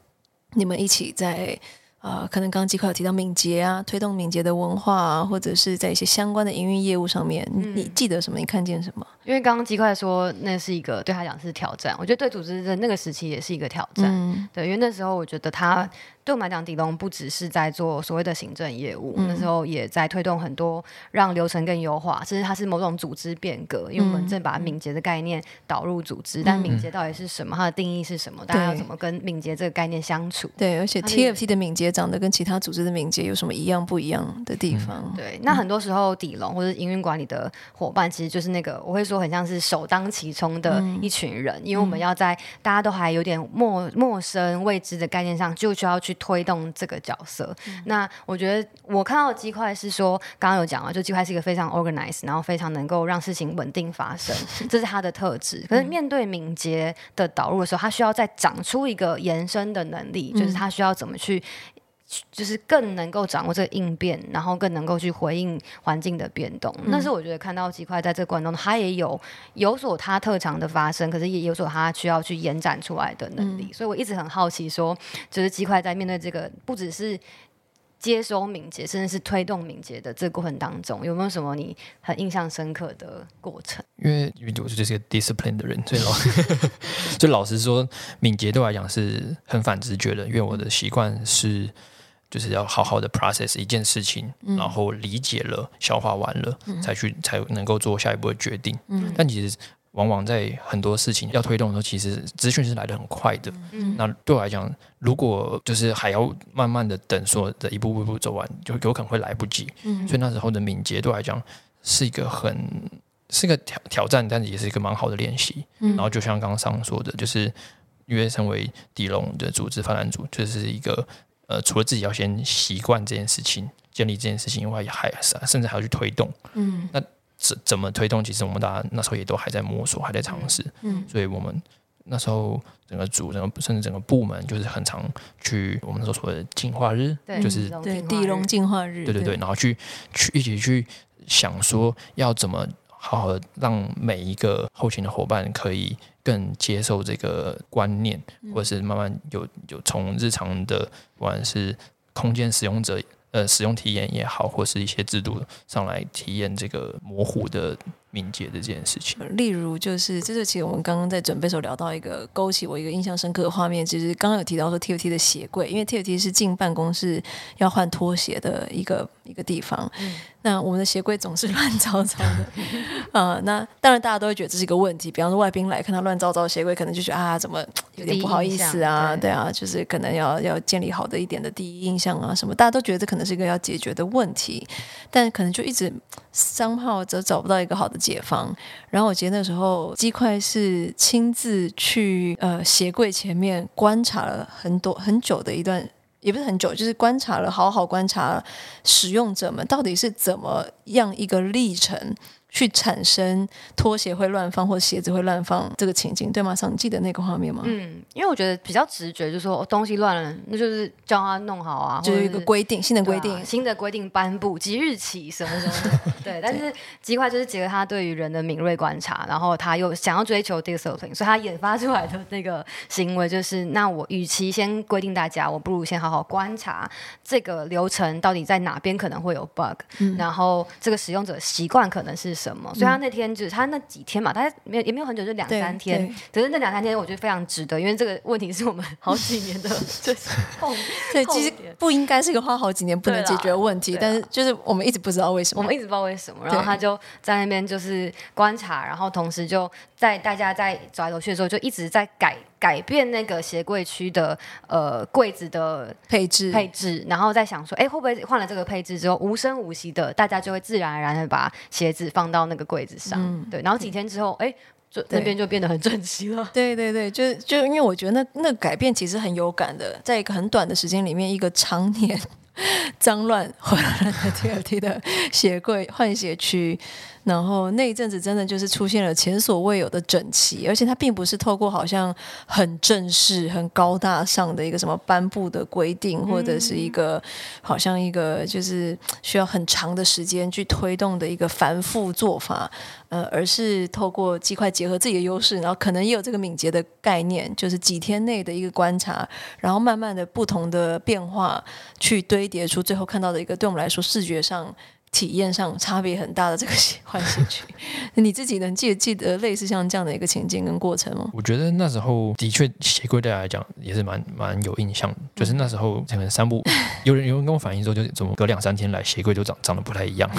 你们一起在。啊、呃，可能刚刚鸡块有提到敏捷啊，推动敏捷的文化啊，或者是在一些相关的营运业务上面，嗯、你记得什么？你看见什么？因为刚刚鸡块说那是一个对他讲是挑战，我觉得对组织的那个时期也是一个挑战。嗯、对，因为那时候我觉得他。对我们来讲，底龙不只是在做所谓的行政业务，嗯、那时候也在推动很多让流程更优化，甚至它是某种组织变革。因为我们正把敏捷的概念导入组织，嗯、但敏捷到底是什么？它的定义是什么？大家要怎么跟敏捷这个概念相处？对，而且 TFT 的敏捷长得跟其他组织的敏捷有什么一样不一样的地方？嗯、对，那很多时候底龙或者营运管理的伙伴，其实就是那个我会说很像是首当其冲的一群人，嗯、因为我们要在大家都还有点陌陌生未知的概念上，就需要去推动这个。角色，嗯、那我觉得我看到的鸡块是说，刚刚有讲了，就鸡块是一个非常 organized，然后非常能够让事情稳定发生，这是他的特质。可是面对敏捷的导入的时候，他需要再长出一个延伸的能力，就是他需要怎么去，就是更能够掌握这个应变，然后更能够去回应环境的变动。但是我觉得看到鸡块在这个过程中，他也有有所他特长的发生，可是也有所他需要去延展出来的能力。嗯、所以我一直很好奇，说就是鸡块在面对这个不只是接收敏捷，甚至是推动敏捷的这个过程当中，有没有什么你很印象深刻的过程？因为因为我就是个 discipline 的人，所以老 就老实说，敏捷对我来讲是很反直觉的，因为我的习惯是。就是要好好的 process 一件事情，嗯、然后理解了、消化完了，嗯、才去才能够做下一步的决定。嗯、但其实往往在很多事情要推动的时候，其实资讯是来的很快的。嗯、那对我来讲，如果就是还要慢慢的等，说的一步步步走完，就有可能会来不及。嗯、所以那时候的敏捷对我来讲是一个很是一个挑挑战，但也是一个蛮好的练习。嗯、然后就像刚刚上说的，就是因为成为底龙的组织发展组，就是一个。呃，除了自己要先习惯这件事情，建立这件事情以外，还甚至还要去推动。嗯，那怎怎么推动？其实我们大家那时候也都还在摸索，还在尝试。嗯，所以我们那时候整个组、整个甚至整个部门，就是很常去我们那时候说的进化日，对就是对地龙进化日，对对对，然后去去一起去想说要怎么好好的让每一个后勤的伙伴可以。更接受这个观念，或者是慢慢有有从日常的，不管是空间使用者呃使用体验也好，或是一些制度上来体验这个模糊的敏捷的这件事情。例如，就是这是其实我们刚刚在准备时候聊到一个勾起我一个印象深刻的画面，其实刚刚有提到说 TFT 的鞋柜，因为 TFT 是进办公室要换拖鞋的一个 一个地方。嗯那我们的鞋柜总是乱糟糟的，啊、呃，那当然大家都会觉得这是一个问题。比方说外宾来看到乱糟糟的鞋柜，可能就觉得啊，怎么有点不好意思啊？对，对啊，就是可能要要建立好的一点的第一印象啊，什么，大家都觉得这可能是一个要解决的问题，但可能就一直 somehow 则找不到一个好的解放。然后我记得那时候鸡块是亲自去呃鞋柜前面观察了很多很久的一段。也不是很久，就是观察了，好好观察使用者们到底是怎么样一个历程。去产生拖鞋会乱放或鞋子会乱放这个情景，对吗？上你记得那个画面吗？嗯，因为我觉得比较直觉，就是说东西乱了，那就是叫他弄好啊，就是一个规定，新的规定，啊、新的规定颁布，即日起什么什么的。对，但是 鸡块就是结合他对于人的敏锐观察，然后他又想要追求 discipline，所以他研发出来的那个行为就是，那我与其先规定大家，我不如先好好观察这个流程到底在哪边可能会有 bug，、嗯、然后这个使用者习惯可能是。什么？所以他那天就是他那几天嘛，他没有也没有很久，就两三天。可是那两三天，我觉得非常值得，因为这个问题是我们好几年的 就是痛。对，其实不应该是一个花好几年不能解决的问题，但是就是我们一直不知道为什么，我们一直不知道为什么。然后他就在那边就是观察，然后同时就在大家在走来走去的时候，就一直在改。改变那个鞋柜区的呃柜子的配置配置，然后再想说，哎，会不会换了这个配置之后，无声无息的，大家就会自然而然的把鞋子放到那个柜子上，嗯、对，然后几天之后，哎，就那边就变得很整齐了。对对对，就就因为我觉得那那改变其实很有感的，在一个很短的时间里面，一个常年 脏乱混乱的 TFT 的鞋柜换鞋区。然后那一阵子真的就是出现了前所未有的整齐，而且它并不是透过好像很正式、很高大上的一个什么颁布的规定，或者是一个好像一个就是需要很长的时间去推动的一个繁复做法，呃，而是透过鸡块结合自己的优势，然后可能也有这个敏捷的概念，就是几天内的一个观察，然后慢慢的不同的变化去堆叠出最后看到的一个对我们来说视觉上。体验上差别很大的这个换鞋区，你自己能记得记得类似像这样的一个情境跟过程吗？我觉得那时候的确鞋柜对大家来讲也是蛮蛮有印象的，就是那时候可能三步，有人有人跟我反映说，就是怎么隔两三天来鞋柜就长长得不太一样。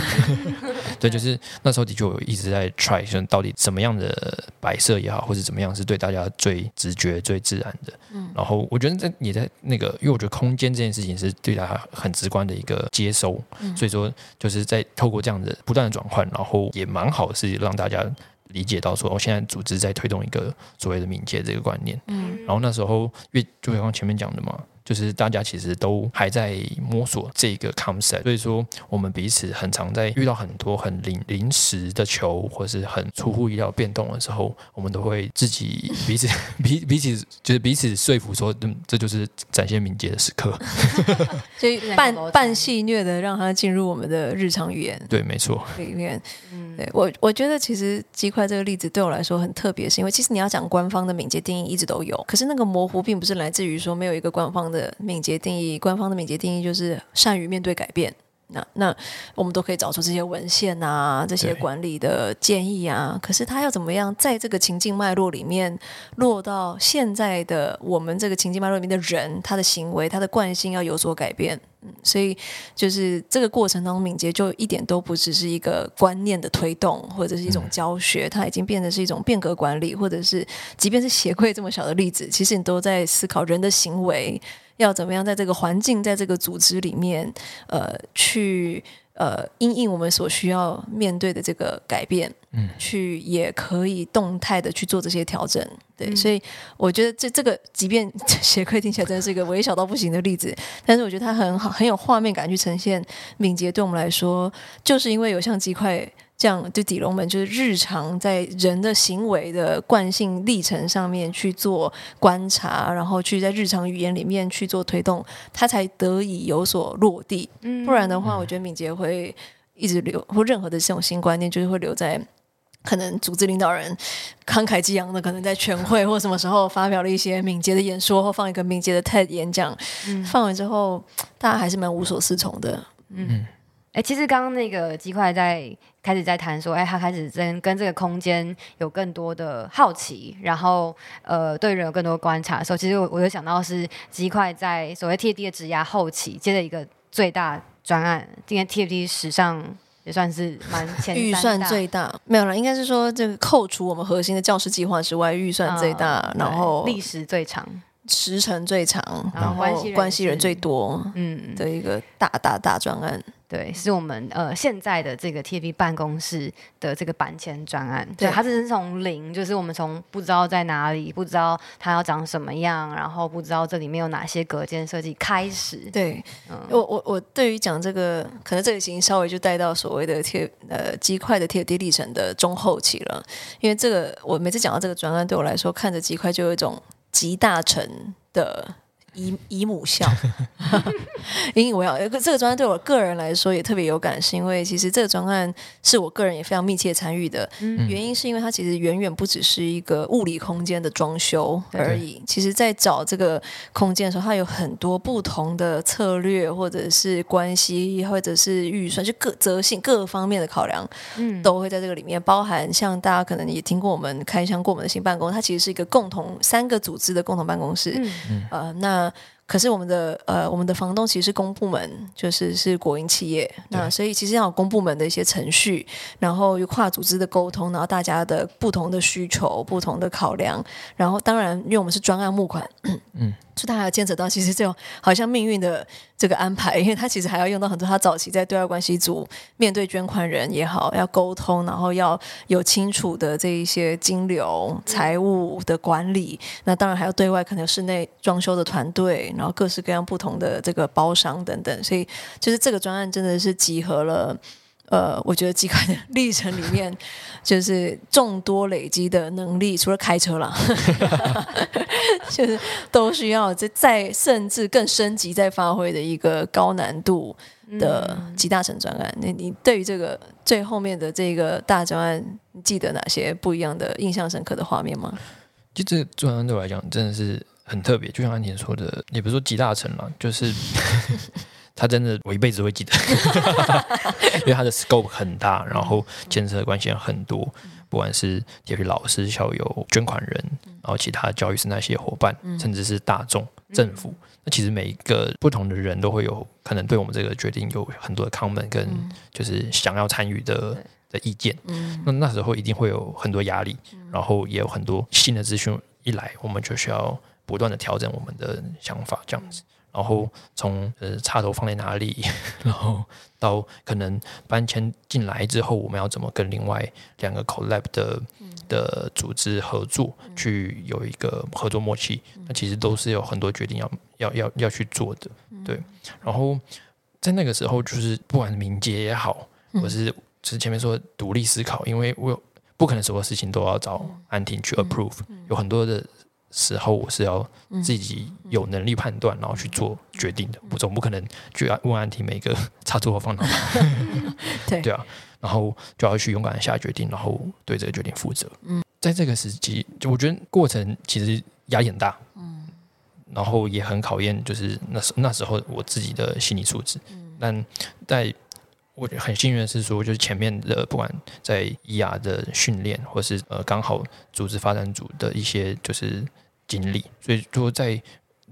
对，就是那时候的确我一直在 try，就是到底什么样的摆设也好，或者怎么样是对大家最直觉、最自然的。嗯，然后我觉得在也在那个，因为我觉得空间这件事情是对大家很直观的一个接收，所以说就是。在透过这样的不断的转换，然后也蛮好的是让大家理解到说，我现在组织在推动一个所谓的敏捷这个观念。嗯，然后那时候，因为就像前面讲的嘛。就是大家其实都还在摸索这个 concept，所以说我们彼此很常在遇到很多很临临时的球，或是很出乎意料变动的时候，我们都会自己彼此 彼彼此就是彼此说服说，嗯，这就是展现敏捷的时刻，所以半半戏谑的让它进入我们的日常语言。对，没错。里面，嗯，对我我觉得其实鸡块这个例子对我来说很特别，是因为其实你要讲官方的敏捷定义一直都有，可是那个模糊并不是来自于说没有一个官方的。敏捷定义，官方的敏捷定义就是善于面对改变。那那我们都可以找出这些文献啊，这些管理的建议啊。可是他要怎么样在这个情境脉络里面落到现在的我们这个情境脉络里面的人，他的行为、他的惯性要有所改变。嗯，所以就是这个过程当中，敏捷就一点都不只是一个观念的推动，或者是一种教学，它已经变得是一种变革管理，或者是即便是鞋柜这么小的例子，其实你都在思考人的行为。要怎么样在这个环境，在这个组织里面，呃，去呃，因应我们所需要面对的这个改变，嗯，去也可以动态的去做这些调整，对，嗯、所以我觉得这这个，即便鞋柜听起来真的是一个微小到不行的例子，但是我觉得它很好，很有画面感去呈现敏捷。对我们来说，就是因为有像鸡块。这样，就底龙门就是日常在人的行为的惯性历程上面去做观察，然后去在日常语言里面去做推动，它才得以有所落地。不然的话，我觉得敏捷会一直留，或任何的这种新观念，就是会留在可能组织领导人慷慨激昂的，可能在全会或什么时候发表了一些敏捷的演说，或放一个敏捷的 TED 演讲，放完之后，大家还是蛮无所适从的。嗯。哎，其实刚刚那个鸡块在开始在谈说，哎，他开始跟跟这个空间有更多的好奇，然后呃，对人有更多观察的时候，其实我我有想到是鸡块在所谓 TFT 的职涯后期接了一个最大专案，今天 TFT 史上也算是蛮前预算最大，没有了，应该是说这个扣除我们核心的教师计划之外，预算最大，嗯、然后历时最长。时程最长，然后关系人最多，嗯，的一个大大大专案，对，是我们呃现在的这个 TFT 办公室的这个搬迁专案，对，它是从零，就是我们从不知道在哪里，不知道它要长什么样，然后不知道这里面有哪些隔间设计开始，对，嗯，我我我对于讲这个，可能这个已经稍微就带到所谓的 T 呃鸡块的 TFT 历程的中后期了，因为这个我每次讲到这个专案，对我来说看着鸡块就有一种。集大成的。姨姨母笑，引以为傲。这个专案对我个人来说也特别有感，是因为其实这个专案是我个人也非常密切参与的。嗯、原因是因为它其实远远不只是一个物理空间的装修而已。其实，在找这个空间的时候，它有很多不同的策略，或者是关系，或者是预算，就各责性各方面的考量，嗯，都会在这个里面包含。像大家可能也听过我们开箱过我们的新办公，它其实是一个共同三个组织的共同办公室。嗯，呃，那 uh, 可是我们的呃，我们的房东其实是公部门，就是是国营企业。那所以其实要有公部门的一些程序，然后有跨组织的沟通，然后大家的不同的需求、不同的考量，然后当然因为我们是专案募款，嗯，所以他还要牵扯到其实这种好像命运的这个安排，因为他其实还要用到很多他早期在对外关系组面对捐款人也好，要沟通，然后要有清楚的这一些金流、财务的管理，那当然还要对外可能有室内装修的团队，然后各式各样不同的这个包商等等，所以就是这个专案真的是集合了。呃，我觉得机块的历程里面，就是众多累积的能力，除了开车啦，就是都需要再再甚至更升级、再发挥的一个高难度的集大成专案。那、嗯、你对于这个最后面的这个大专案，你记得哪些不一样的、印象深刻的画面吗？就这个专案对我来讲真的是很特别，就像安田说的，也不是说集大成了，就是。他真的，我一辈子会记得，因为他的 scope 很大，然后牵涉的关系很多，不管是体育老师、校友、捐款人，然后其他教育生态系伙伴，甚至是大众、政府。那其实每一个不同的人都会有可能对我们这个决定有很多的 comment 跟就是想要参与的的意见。那那时候一定会有很多压力，然后也有很多新的资讯一来，我们就需要不断的调整我们的想法，这样子。然后从呃插头放在哪里，然后到可能搬迁进来之后，我们要怎么跟另外两个 collab 的的组织合作，去有一个合作默契，那其实都是有很多决定要要要要去做的，对。然后在那个时候，就是不管敏捷也好，或是就是前面说独立思考，因为我有不可能所有事情都要找安婷去 approve，有很多的。时候我是要自己有能力判断，然后去做决定的。我总不可能去问安婷每个插座放哪。对对啊，然后就要去勇敢的下决定，然后对这个决定负责。嗯，在这个时期，就我觉得过程其实压力很大。嗯，然后也很考验，就是那时那时候我自己的心理素质。嗯，但在我很幸运的是说，就是前面的不管在 ER 的训练，或是呃刚好组织发展组的一些就是。经历，所以说在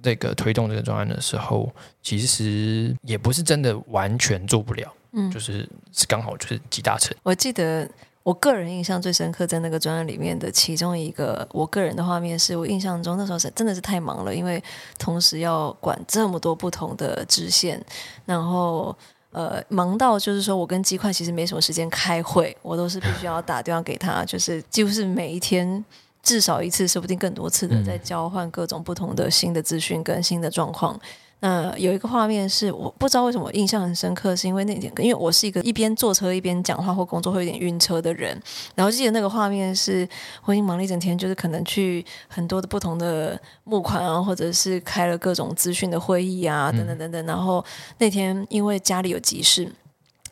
这个推动这个专案的时候，其实也不是真的完全做不了，嗯，就是是刚好就是集大成。我记得我个人印象最深刻在那个专案里面的其中一个我个人的画面，是我印象中那时候是真的是太忙了，因为同时要管这么多不同的支线，然后呃忙到就是说我跟鸡块其实没什么时间开会，我都是必须要打电话给他，就是几乎是每一天。至少一次，说不定更多次的在交换各种不同的新的资讯跟新的状况。那有一个画面是我不知道为什么印象很深刻，是因为那天，因为我是一个一边坐车一边讲话或工作会有点晕车的人。然后记得那个画面是我已经忙了一整天，就是可能去很多的不同的募款啊，或者是开了各种资讯的会议啊，等等等等。然后那天因为家里有急事。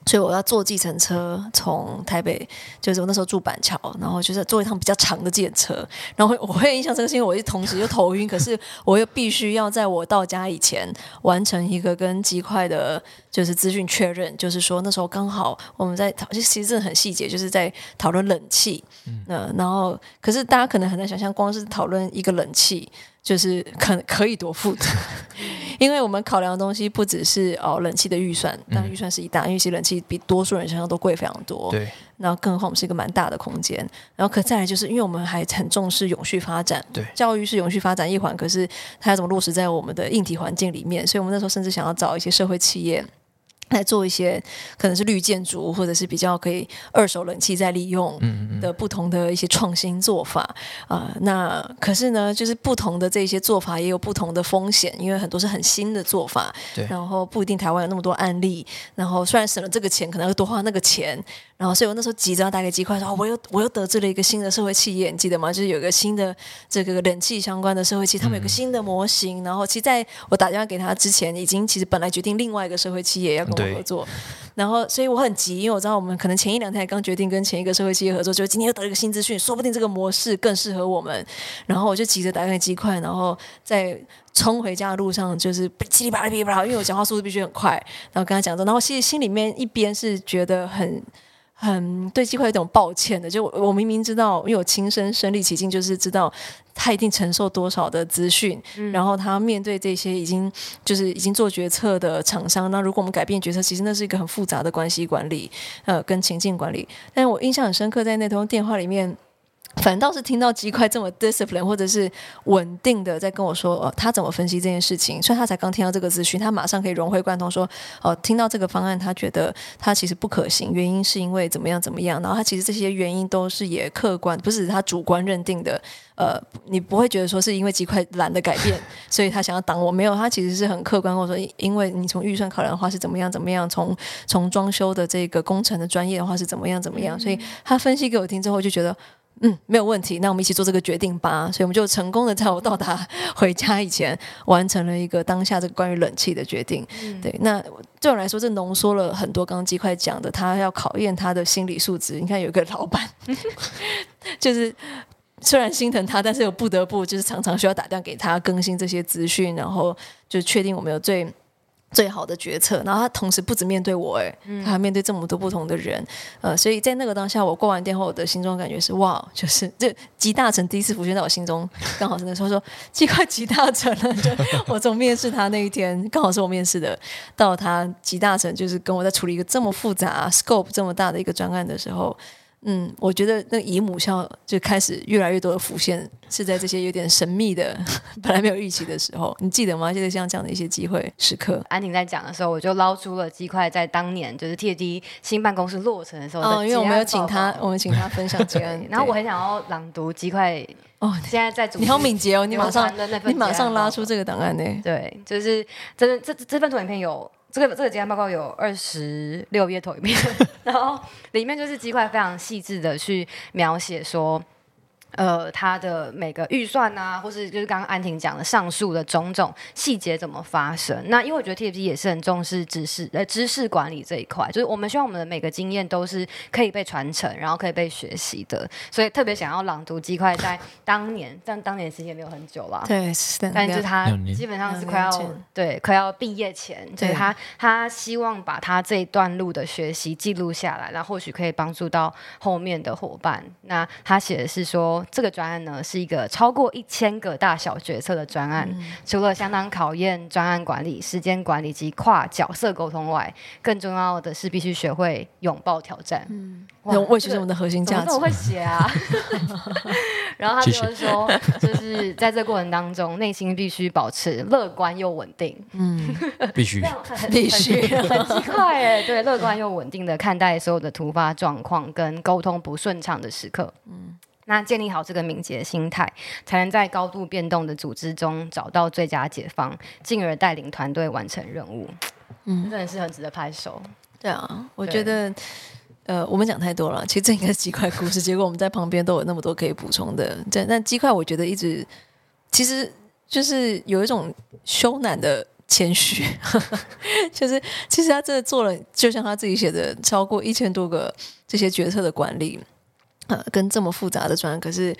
所以我要坐计程车从台北，就是我那时候住板桥，然后就是坐一趟比较长的计程车。然后我会印象这个，是因为我一同时又头晕，可是我又必须要在我到家以前完成一个跟极快的，就是资讯确认。就是说那时候刚好我们在讨，其实真的很细节，就是在讨论冷气。嗯，然后可是大家可能很难想象，光是讨论一个冷气。就是可可以多复杂，因为我们考量的东西不只是哦冷气的预算，但预算是一大，因为其实冷气比多数人想象都贵非常多。对，然后更何况我们是一个蛮大的空间，然后可再来就是因为我们还很重视永续发展，对，教育是永续发展一环，可是它要怎么落实在我们的硬体环境里面？所以我们那时候甚至想要找一些社会企业。来做一些可能是绿建筑，或者是比较可以二手冷气再利用的不同的一些创新做法啊、呃。那可是呢，就是不同的这些做法也有不同的风险，因为很多是很新的做法，然后不一定台湾有那么多案例。然后虽然省了这个钱，可能要多花那个钱。然后所以我那时候急着要打给鸡块说，我又我又得知了一个新的社会企业，你记得吗？就是有一个新的这个冷气相关的社会企业，他们有个新的模型。然后其实在我打电话给他之前，已经其实本来决定另外一个社会企业要跟我合作。然后，所以我很急，因为我知道我们可能前一两天刚决定跟前一个社会企业合作，就今天又得了一个新资讯，说不定这个模式更适合我们。然后我就急着打给鸡块，然后在冲回家的路上就是噼里啪啦噼里啪啦，因为我讲话速度必须很快，然后跟他讲着，然后其实心里面一边是觉得很。很对机会有种抱歉的，就我明明知道，因为我亲身身历其境，就是知道他一定承受多少的资讯，嗯、然后他面对这些已经就是已经做决策的厂商，那如果我们改变决策，其实那是一个很复杂的关系管理，呃，跟情境管理。但是我印象很深刻，在那通电话里面。反倒是听到鸡块这么 discipline 或者是稳定的在跟我说，呃，他怎么分析这件事情？所以他才刚听到这个资讯，他马上可以融会贯通说，哦，听到这个方案，他觉得他其实不可行，原因是因为怎么样怎么样。然后他其实这些原因都是也客观，不是他主观认定的。呃，你不会觉得说是因为鸡块懒得改变，所以他想要挡我？没有，他其实是很客观，或者说，因为你从预算考量的话是怎么样怎么样，从从装修的这个工程的专业的话是怎么样怎么样，所以他分析给我听之后就觉得。嗯，没有问题。那我们一起做这个决定吧。所以我们就成功的在我到达回家以前，完成了一个当下这个关于冷气的决定。嗯、对，那对我来说，这浓缩了很多刚刚鸡块讲的，他要考验他的心理素质。你看，有一个老板，就是虽然心疼他，但是又不得不就是常常需要打电话给他更新这些资讯，然后就确定我们有最。最好的决策，然后他同时不止面对我，哎，他还面对这么多不同的人，呃，所以在那个当下，我挂完电话，我的心中感觉是哇，就是这集大成第一次浮现在我心中，刚好是那时候说这块集大成了，就我从面试他那一天，刚好是我面试的，到他集大成，就是跟我在处理一个这么复杂、scope 这么大的一个专案的时候。嗯，我觉得那姨母笑就开始越来越多的浮现，是在这些有点神秘的、本来没有预期的时候，你记得吗？就是像这样的一些机会时刻。安婷在讲的时候，我就捞出了鸡块在当年就是 TFT 新办公室落成的时候的，哦，因为我们有请他，我们请他分享这个。然后我很想要朗读鸡块哦，现在在主你好敏捷哦，你马上你马上拉出这个档案呢？对，就是这这这份短影片有。这个这个结案报告有二十六页投影片，然后里面就是鸡块非常细致的去描写说。呃，他的每个预算啊，或是就是刚刚安婷讲的上述的种种细节怎么发生？那因为我觉得 TFT 也是很重视知识呃知识管理这一块，就是我们希望我们的每个经验都是可以被传承，然后可以被学习的，所以特别想要朗读鸡块在当年，但当年时间也没有很久了，对，但是他基本上是快要对快要毕业前，所以他他希望把他这一段路的学习记录下来，然后或许可以帮助到后面的伙伴。那他写的是说。这个专案呢，是一个超过一千个大小决策的专案，嗯、除了相当考验专案管理、时间管理及跨角色沟通外，更重要的是必须学会拥抱挑战。嗯，为什么的核心价值？我会写啊。然后他就是说，就是在这个过程当中，内心必须保持乐观又稳定。嗯，必须，必须，很奇怪哎，对，乐观又稳定的看待所有的突发状况跟沟通不顺畅的时刻。嗯。那建立好这个敏捷心态，才能在高度变动的组织中找到最佳解方，进而带领团队完成任务。嗯，真的是很值得拍手。对啊，我觉得，呃，我们讲太多了，其实这应该是鸡块故事，结果我们在旁边都有那么多可以补充的。对，那鸡块我觉得一直其实就是有一种羞赧的谦虚，就是其实他真的做了，就像他自己写的，超过一千多个这些决策的管理。呃，跟这么复杂的专案，可是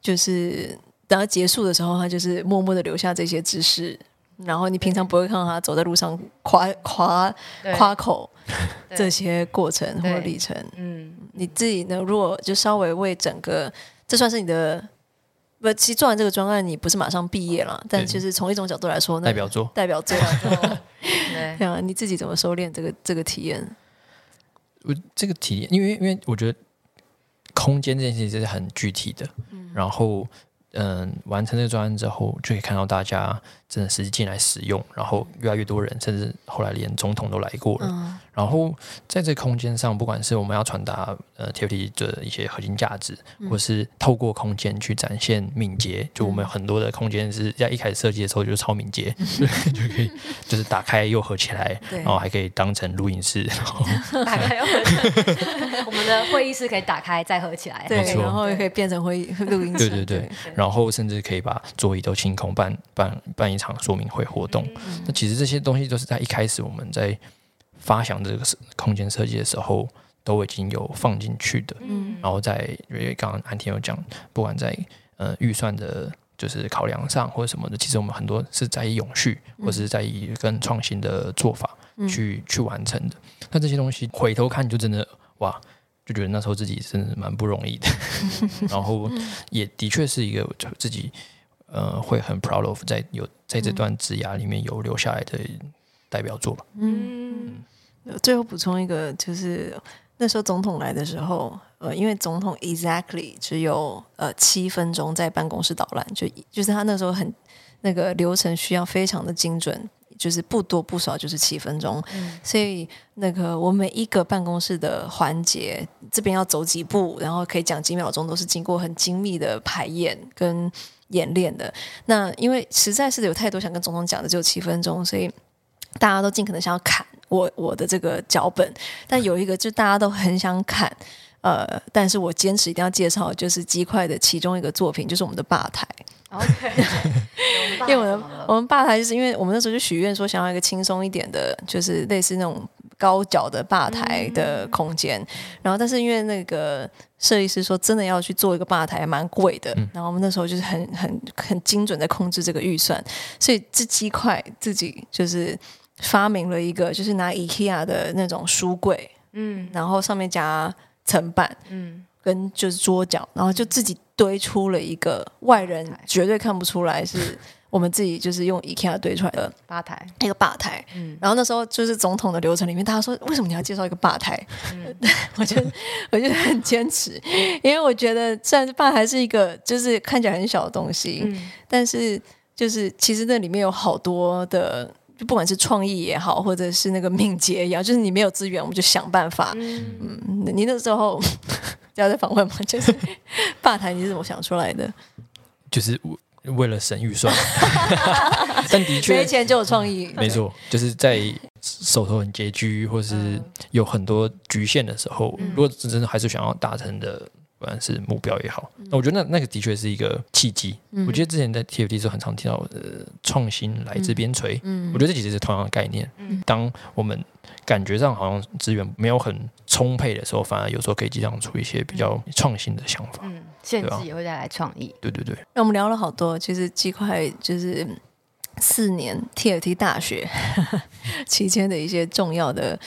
就是等他结束的时候，他就是默默的留下这些知识，然后你平常不会看到他走在路上夸夸夸口这些过程或历程。嗯，你自己呢？如果就稍微为整个，这算是你的不？其实做完这个专案，你不是马上毕业了，但其实从一种角度来说，代表作，代表作。对啊，你自己怎么收敛这个这个体验？我这个体验，因为因为我觉得。空间这件事情是很具体的，嗯、然后，嗯、呃，完成这个专案之后，就可以看到大家真的实际进来使用，然后越来越多人，甚至后来连总统都来过了。嗯然后在这空间上，不管是我们要传达呃 TFT 的一些核心价值，嗯、或是透过空间去展现敏捷，就我们很多的空间是在一开始设计的时候就是超敏捷，嗯、就可以就是打开又合起来，然后还可以当成录音室，然后 打开又合起来。我们的会议室可以打开再合起来，对，然后也可以变成会议录音室，对对对，对然后甚至可以把座椅都清空，办办办一场说明会活动。嗯、那其实这些东西都是在一开始我们在。发想这个空间设计的时候，都已经有放进去的。嗯，然后在因为刚刚安婷有讲，不管在呃预算的，就是考量上或者什么的，其实我们很多是在意永续，或者是在意跟创新的做法去、嗯、去完成的。那这些东西回头看，就真的哇，就觉得那时候自己真的蛮不容易的。然后也的确是一个自己呃会很 proud of 在有在这段职涯里面有留下来的。代表作吧。嗯，最后补充一个，就是那时候总统来的时候，呃，因为总统 exactly 只有呃七分钟在办公室捣乱，就就是他那时候很那个流程需要非常的精准，就是不多不少就是七分钟，嗯、所以那个我每一个办公室的环节，这边要走几步，然后可以讲几秒钟，都是经过很精密的排演跟演练的。那因为实在是有太多想跟总统讲的，只有七分钟，所以大家都尽可能想要砍。我我的这个脚本，但有一个就大家都很想砍，呃，但是我坚持一定要介绍，就是鸡块的其中一个作品，就是我们的吧台。OK，因为我们我们吧台就是因为我们那时候就许愿说想要一个轻松一点的，就是类似那种高脚的吧台的空间。嗯、然后，但是因为那个设计师说真的要去做一个吧台，蛮贵的。嗯、然后我们那时候就是很很很精准的控制这个预算，所以这七块自己就是。发明了一个，就是拿 IKEA 的那种书柜，嗯，然后上面加层板，嗯，跟就是桌角，然后就自己堆出了一个外人绝对看不出来是我们自己就是用 IKEA 堆出来的吧台，一个吧台，嗯，然后那时候就是总统的流程里面，大家说为什么你要介绍一个吧台？嗯，我觉得 我觉得很坚持，因为我觉得虽然是吧台是一个就是看起来很小的东西，嗯，但是就是其实那里面有好多的。就不管是创意也好，或者是那个敏捷也好，就是你没有资源，我们就想办法。嗯，嗯，你那时候 要在访问吗？就是吧台你是怎么想出来的？就是为了省预算，但的确没钱就有创意，没错，就是在手头很拮据，或是有很多局限的时候，嗯、如果真的还是想要达成的。不管是目标也好，那我觉得那那个的确是一个契机。嗯、我觉得之前在 TFT 时候很常听到的创新来自边陲。嗯，我觉得这其实是同样的概念。嗯，当我们感觉上好像资源没有很充沛的时候，反而有时候可以激荡出一些比较创新的想法。嗯，限制也会带来创意。对对对。那我们聊了好多，其实鸡块就是四年 TFT 大学 期间的一些重要的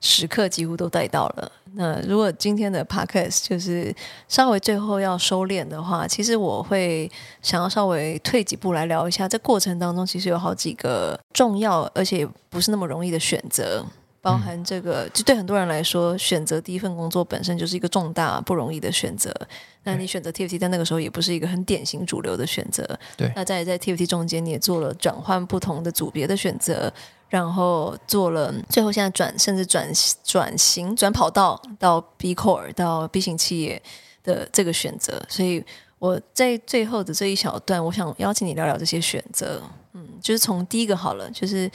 时刻，几乎都带到了。那如果今天的 podcast 就是稍微最后要收敛的话，其实我会想要稍微退几步来聊一下，这过程当中其实有好几个重要而且不是那么容易的选择，包含这个，就对很多人来说，选择第一份工作本身就是一个重大不容易的选择。那你选择 TFT 在那个时候也不是一个很典型主流的选择。对。那在在 TFT 中间，你也做了转换不同的组别的选择。然后做了，最后现在转甚至转转型转跑道到 B Core 到 B 型企业的这个选择，所以我在最后的这一小段，我想邀请你聊聊这些选择。嗯，就是从第一个好了，就是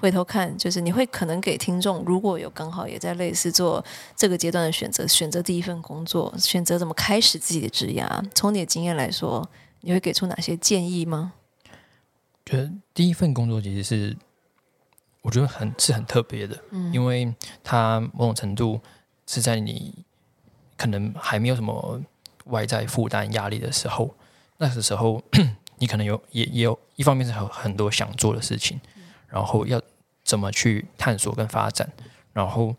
回头看，就是你会可能给听众，如果有刚好也在类似做这个阶段的选择，选择第一份工作，选择怎么开始自己的职涯，从你的经验来说，你会给出哪些建议吗？觉得第一份工作其实是。我觉得很是很特别的，嗯，因为它某种程度是在你可能还没有什么外在负担压力的时候，那个时候 你可能有也也有一方面是很很多想做的事情，然后要怎么去探索跟发展，然后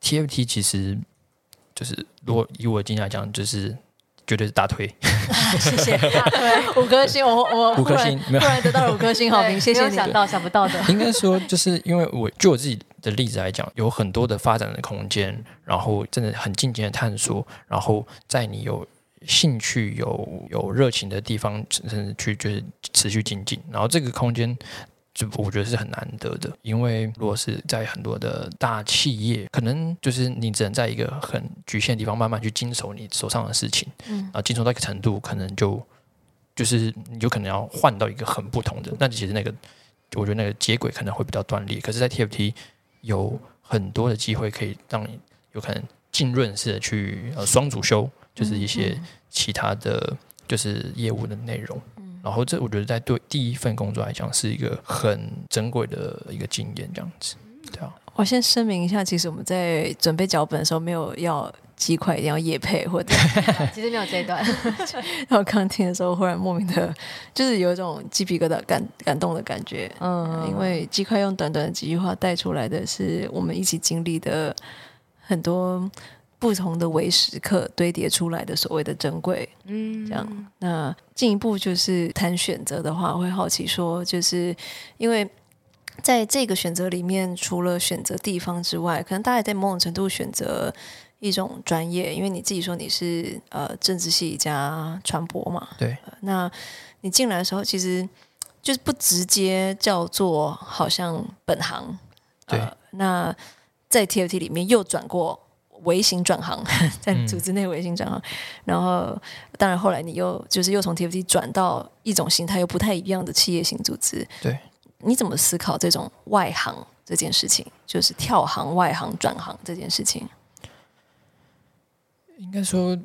TFT 其实就是如果以我的经验来讲，就是。绝对是大推，谢谢大推 五颗星，我我五颗星，突然得到了五颗星好评，谢谢你。想到想不到的，应该说就是因为我就我自己的例子来讲，有很多的发展的空间，然后真的很尽情的探索，然后在你有兴趣、有有热情的地方，甚至去就是持续精进，然后这个空间。就我觉得是很难得的，因为如果是在很多的大企业，可能就是你只能在一个很局限的地方慢慢去经手你手上的事情，嗯，然后经手到一个程度，可能就就是你就可能要换到一个很不同的，那其实那个我觉得那个接轨可能会比较断裂。可是，在 TFT 有很多的机会可以让你有可能浸润式的去呃双主修，就是一些其他的就是业务的内容。然后这我觉得在对第一份工作来讲是一个很珍贵的一个经验，这样子，对啊。我先声明一下，其实我们在准备脚本的时候没有要鸡块一定要夜配或者，其实没有这一段。然后刚听的时候，忽然莫名的，就是有一种鸡皮疙瘩感感动的感觉。嗯，因为鸡块用短短的几句话带出来的是我们一起经历的很多。不同的微时刻堆叠出来的所谓的珍贵，嗯，这样。那进一步就是谈选择的话，我会好奇说，就是因为在这个选择里面，除了选择地方之外，可能大家也在某种程度选择一种专业，因为你自己说你是呃政治系加传播嘛，对，呃，那你进来的时候其实就是不直接叫做好像本行，对，呃，那在 TFT 里面又转过。微型转行，在组织内微型转行，嗯、然后当然后来你又就是又从 TFT 转到一种形态又不太一样的企业型组织。对，你怎么思考这种外行这件事情？就是跳行、外行、转行这件事情？应该说，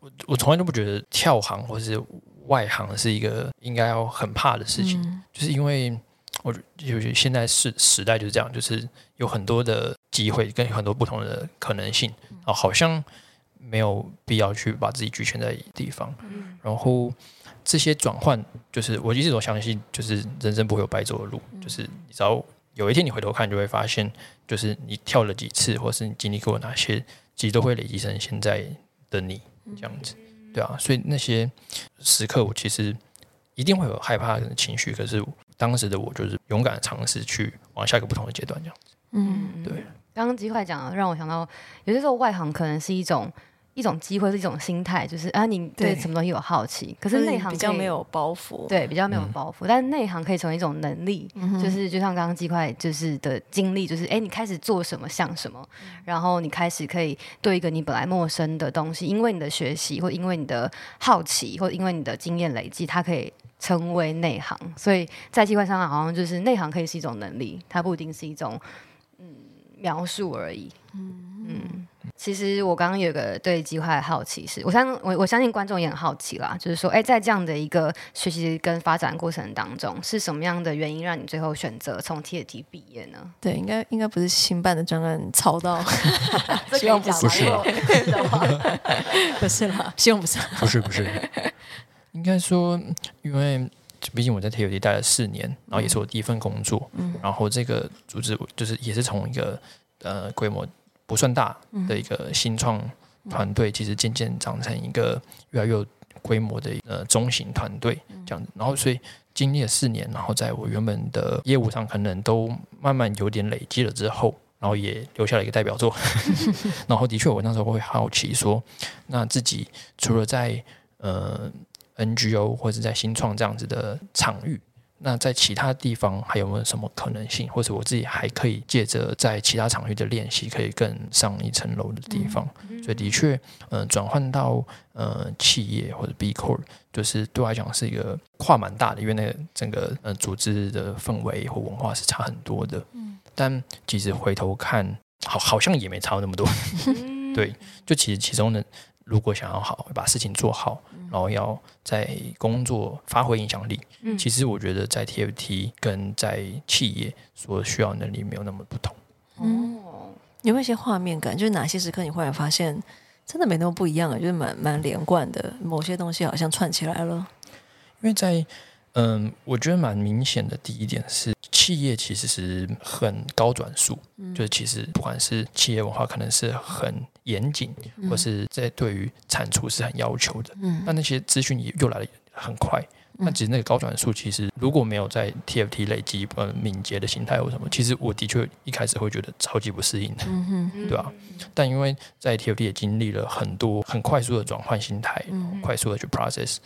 我我从来都不觉得跳行或是外行是一个应该要很怕的事情，嗯、就是因为。我就是现在是时代就是这样，就是有很多的机会跟很多不同的可能性啊，好像没有必要去把自己局限在一个地方。然后这些转换，就是我一直都相信，就是人生不会有白走的路，就是你只要有一天你回头看，就会发现，就是你跳了几次，或是你经历过哪些，其实都会累积成现在的你这样子，对啊。所以那些时刻，我其实一定会有害怕的情绪，可是。当时的我就是勇敢的尝试去往下一个不同的阶段，这样子。嗯，对。刚刚鸡块讲让我想到，有些时候外行可能是一种一种机会，是一种心态，就是啊，你对什么东西有好奇，可是内行比较没有包袱，对，比较没有包袱。嗯、但是内行可以成为一种能力，嗯、就是就像刚刚鸡块就是的经历，就是哎，你开始做什么像什么，然后你开始可以对一个你本来陌生的东西，因为你的学习，或因为你的好奇，或因为你的经验累积，它可以。成为内行，所以在机会上好像就是内行可以是一种能力，它不一定是一种嗯描述而已。嗯。嗯，其实我刚刚有个对计划的好奇是，我相我我相信观众也很好奇啦，就是说，哎，在这样的一个学习跟发展过程当中，是什么样的原因让你最后选择从 TIT 毕业呢？对，应该应该不是新办的专案操到，希望不是，不是啦，希望 不是，不是不是。应该说，因为毕竟我在 TFT 待了四年，然后也是我第一份工作，嗯、然后这个组织就是也是从一个呃规模不算大的一个新创团队，其实渐渐长成一个越来越有规模的呃中型团队这样子。然后所以经历了四年，然后在我原本的业务上可能都慢慢有点累积了之后，然后也留下了一个代表作。然后的确，我那时候会好奇说，那自己除了在呃。NGO 或者在新创这样子的场域，那在其他地方还有没有什么可能性？或者我自己还可以借着在其他场域的练习，可以更上一层楼的地方？嗯、所以的确，呃，转换到呃企业或者 B Corp，就是对我来讲是一个跨蛮大的，因为那个整个呃组织的氛围或文化是差很多的。嗯、但其实回头看，好好像也没差那么多。嗯、对，就其实其中的。如果想要好把事情做好，然后要在工作发挥影响力，嗯、其实我觉得在 TFT 跟在企业所需要能力没有那么不同。哦，有没有一些画面感？就是哪些时刻你忽然发现真的没那么不一样了？就是蛮蛮连贯的，某些东西好像串起来了。因为在嗯，我觉得蛮明显的第一点是。企业其实是很高转速，嗯、就是其实不管是企业文化，可能是很严谨，嗯、或是在对于产出是很要求的。嗯，那那些资讯也又来的很快。那其实那个高转速，其实如果没有在 TFT 累积呃敏捷的心态或什么，其实我的确一开始会觉得超级不适应的，嗯、哼。对吧、啊？但因为在 TFT 也经历了很多很快速的转换心态，嗯、快速的去 process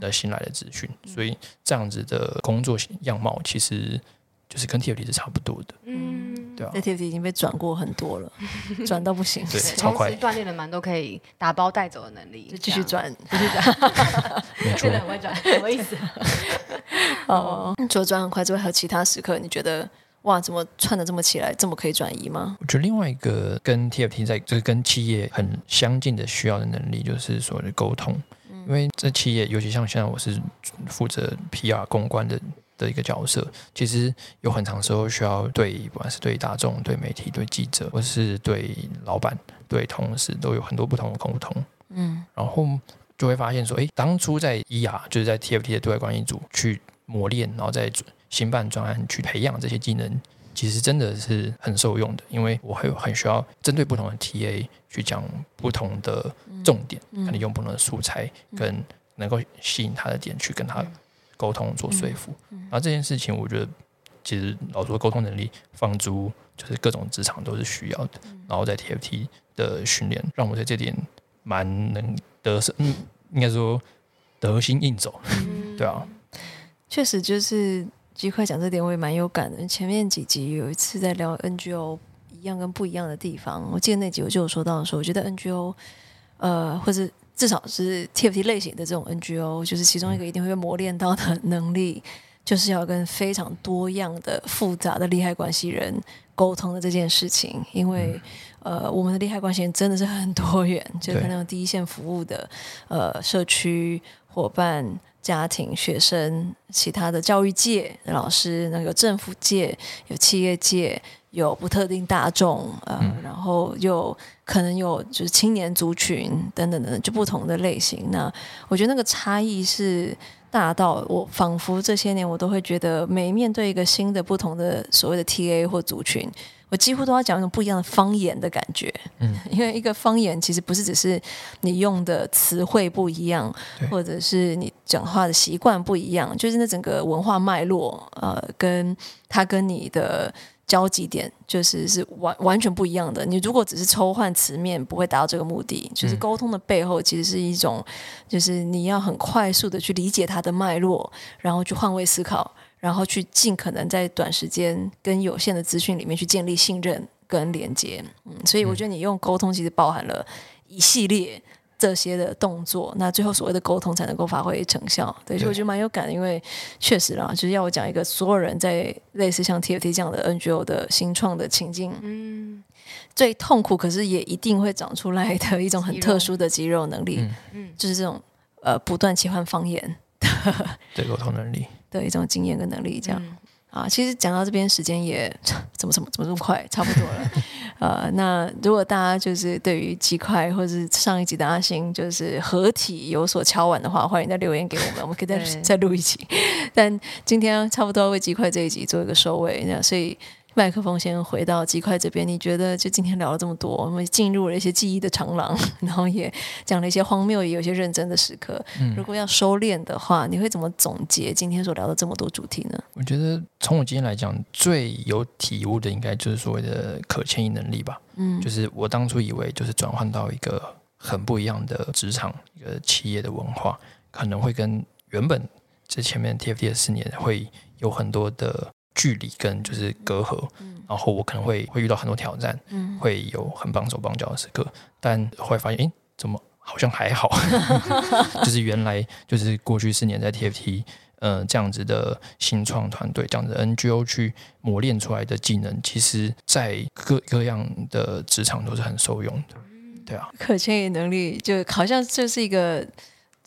的新来的资讯，嗯、所以这样子的工作样貌其实就是跟 TFT 是差不多的，嗯，对啊。在 TFT 已经被转过很多了，转到不行，对，超快，锻炼了蛮多可以打包带走的能力，就继续转，继续转，真的，很会转，什么意思？哦，除了转很快之外，还有其他时刻，你觉得哇，怎么串的这么起来，这么可以转移吗？我觉得另外一个跟 TFT 在就是跟企业很相近的需要的能力，就是所谓的沟通，因为这企业，尤其像现在我是负责 PR 公关的。的一个角色，其实有很长时候需要对，不管是对大众、对媒体、对记者，或是对老板、对同事，都有很多不同的沟通。嗯，然后就会发现说，哎，当初在 ER，就是在 TFT 的对外关系组去磨练，然后在新办专案去培养这些技能，其实真的是很受用的，因为我会很需要针对不同的 TA 去讲不同的重点，可能、嗯、用不同的素材跟能够吸引他的点去跟他。沟通做说服，嗯嗯、然后这件事情，我觉得其实老说沟通能力放租就是各种职场都是需要的。嗯、然后在 TFT 的训练，让我在这点蛮能得胜，嗯，应该说得心应手，嗯、对啊，确实就是鸡块讲这点我也蛮有感的。前面几集有一次在聊 NGO 一样跟不一样的地方，我记得那集我就有说到说，我觉得 NGO 呃，或者至少是 TFT 类型的这种 NGO，就是其中一个一定会被磨练到的能力。就是要跟非常多样的复杂的利害关系人沟通的这件事情，因为、嗯、呃，我们的利害关系人真的是很多元，就可能第一线服务的呃社区伙伴、家庭、学生、其他的教育界的老师，那个政府界、有企业界、有不特定大众，呃，嗯、然后又可能有就是青年族群等等等等，就不同的类型。那我觉得那个差异是。大到我仿佛这些年我都会觉得，每面对一个新的不同的所谓的 TA 或族群，我几乎都要讲一种不一样的方言的感觉。嗯，因为一个方言其实不是只是你用的词汇不一样，或者是你讲话的习惯不一样，就是那整个文化脉络，呃，跟它跟你的。交集点就是是完完全不一样的。你如果只是抽换词面，不会达到这个目的。就是沟通的背后，其实是一种，就是你要很快速的去理解它的脉络，然后去换位思考，然后去尽可能在短时间跟有限的资讯里面去建立信任跟连接。嗯，所以我觉得你用沟通其实包含了一系列。这些的动作，那最后所谓的沟通才能够发挥成效。对，所以我觉得蛮有感的，因为确实啦，就是要我讲一个所有人在类似像 TFT 这样的 NGO 的新创的情境，嗯，最痛苦，可是也一定会长出来的一种很特殊的肌肉能力，嗯，就是这种呃不断切换方言的对沟通能力。的一种经验跟能力，这样。嗯啊，其实讲到这边，时间也 怎么怎么怎么这么快，差不多了。呃，那如果大家就是对于鸡块或者是上一集的阿星就是合体有所敲碗的话，欢迎再留言给我们，我们可以再再录一集。但今天差不多为鸡块这一集做一个收尾，那所以。麦克风先回到鸡块这边，你觉得就今天聊了这么多，我们进入了一些记忆的长廊，然后也讲了一些荒谬，也有些认真的时刻。嗯，如果要收敛的话，你会怎么总结今天所聊的这么多主题呢？我觉得从我今天来讲，最有体悟的应该就是所谓的可迁移能力吧。嗯，就是我当初以为就是转换到一个很不一样的职场，一个企业的文化，可能会跟原本这前面 TFT 的四年会有很多的。距离跟就是隔阂，嗯、然后我可能会会遇到很多挑战，嗯、会有很帮手帮脚的时刻，但后来发现，哎，怎么好像还好？就是原来就是过去四年在 TFT，呃，这样子的新创团队，这样子的 NGO 去磨练出来的技能，其实在各各样的职场都是很受用的。对啊，可迁移能力就好像就是一个，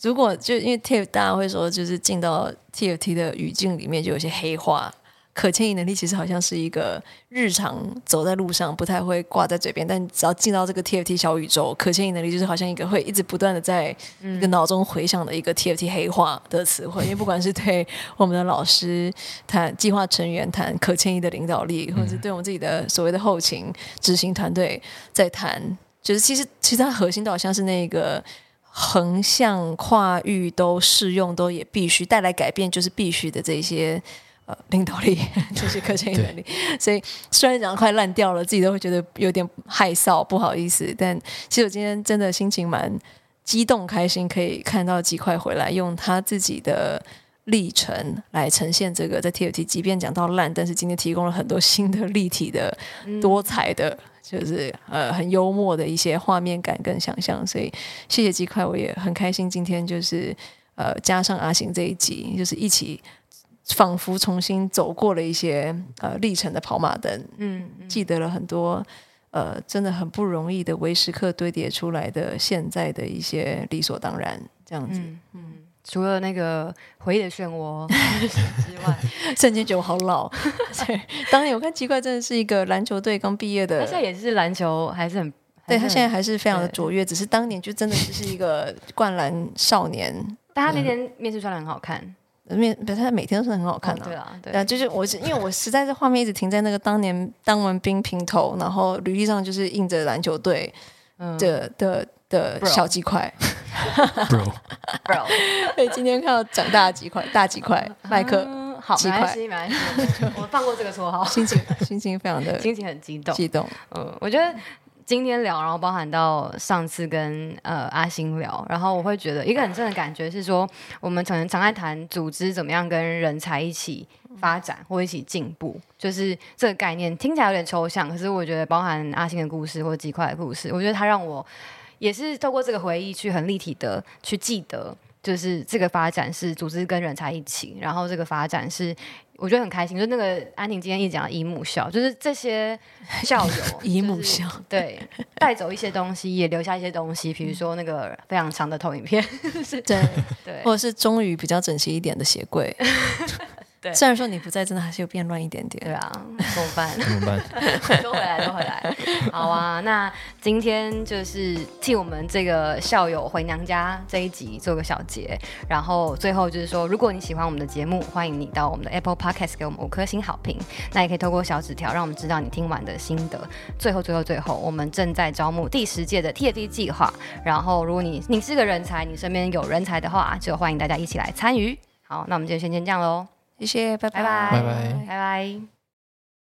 如果就因为 TFT 大家会说，就是进到 TFT 的语境里面就有些黑话。可迁移能力其实好像是一个日常走在路上不太会挂在嘴边，但只要进到这个 TFT 小宇宙，可迁移能力就是好像一个会一直不断的在一个脑中回响的一个 TFT 黑化的词汇。嗯、因为不管是对我们的老师谈计划成员谈可迁移的领导力，或者是对我们自己的所谓的后勤执行团队在谈，就是其实其实它核心都好像是那个横向跨域都适用，都也必须带来改变，就是必须的这些。领导力 就是可迁移能力，所以虽然讲得快烂掉了，自己都会觉得有点害臊，不好意思。但其实我今天真的心情蛮激动、开心，可以看到鸡块回来，用他自己的历程来呈现这个在 TFT。即便讲到烂，但是今天提供了很多新的立体的、多彩的，就是呃很幽默的一些画面感跟想象。所以谢谢鸡块，我也很开心今天就是呃加上阿行这一集，就是一起。仿佛重新走过了一些呃历程的跑马灯，嗯，嗯。记得了很多呃真的很不容易的微时刻堆叠出来的现在的一些理所当然这样子，嗯，嗯。除了那个回忆的漩涡 之外，瞬间觉得我好老。对，当年我看奇怪真的是一个篮球队刚毕业的，他现在也是篮球还是很，对他现在还是非常的卓越，只是当年就真的只是一个灌篮少年，但他那天面试穿的很好看。面，不是他每天都是很好看的，啊哦。对啊，对啊，就是我是因为我实在是画面一直停在那个当年当完兵平头，然后履历上就是印着篮球队的、嗯、的的，的小鸡块。Bro，Bro，所以今天看到长大鸡块，大鸡块，麦克，嗯、好，鸡块，没关系，没关系，我放过这个绰号。心情心情非常的，心情很激动，激动。嗯，我觉得。今天聊，然后包含到上次跟呃阿星聊，然后我会觉得一个很深的感觉是说，我们可能常在谈组织怎么样跟人才一起发展或一起进步，就是这个概念听起来有点抽象，可是我觉得包含阿星的故事或几块的故事，我觉得他让我也是透过这个回忆去很立体的去记得，就是这个发展是组织跟人才一起，然后这个发展是。我觉得很开心，就那个安婷今天一讲姨母笑，就是这些校友 姨母笑，对，带走一些东西，也留下一些东西，比如说那个非常长的投影片，对对，或者是终于比较整齐一点的鞋柜。对，虽然说你不在，真的还是有变乱一点点。对啊，怎么办？怎么办？都回来，都回来。好啊，那今天就是替我们这个校友回娘家这一集做个小结。然后最后就是说，如果你喜欢我们的节目，欢迎你到我们的 Apple Podcast 给我们五颗星好评。那也可以透过小纸条让我们知道你听完的心得。最后，最后，最后，我们正在招募第十届的 TFT 计划。然后，如果你你是个人才，你身边有人才的话，就欢迎大家一起来参与。好，那我们就先先这样喽。谢谢，拜拜，拜拜，拜拜。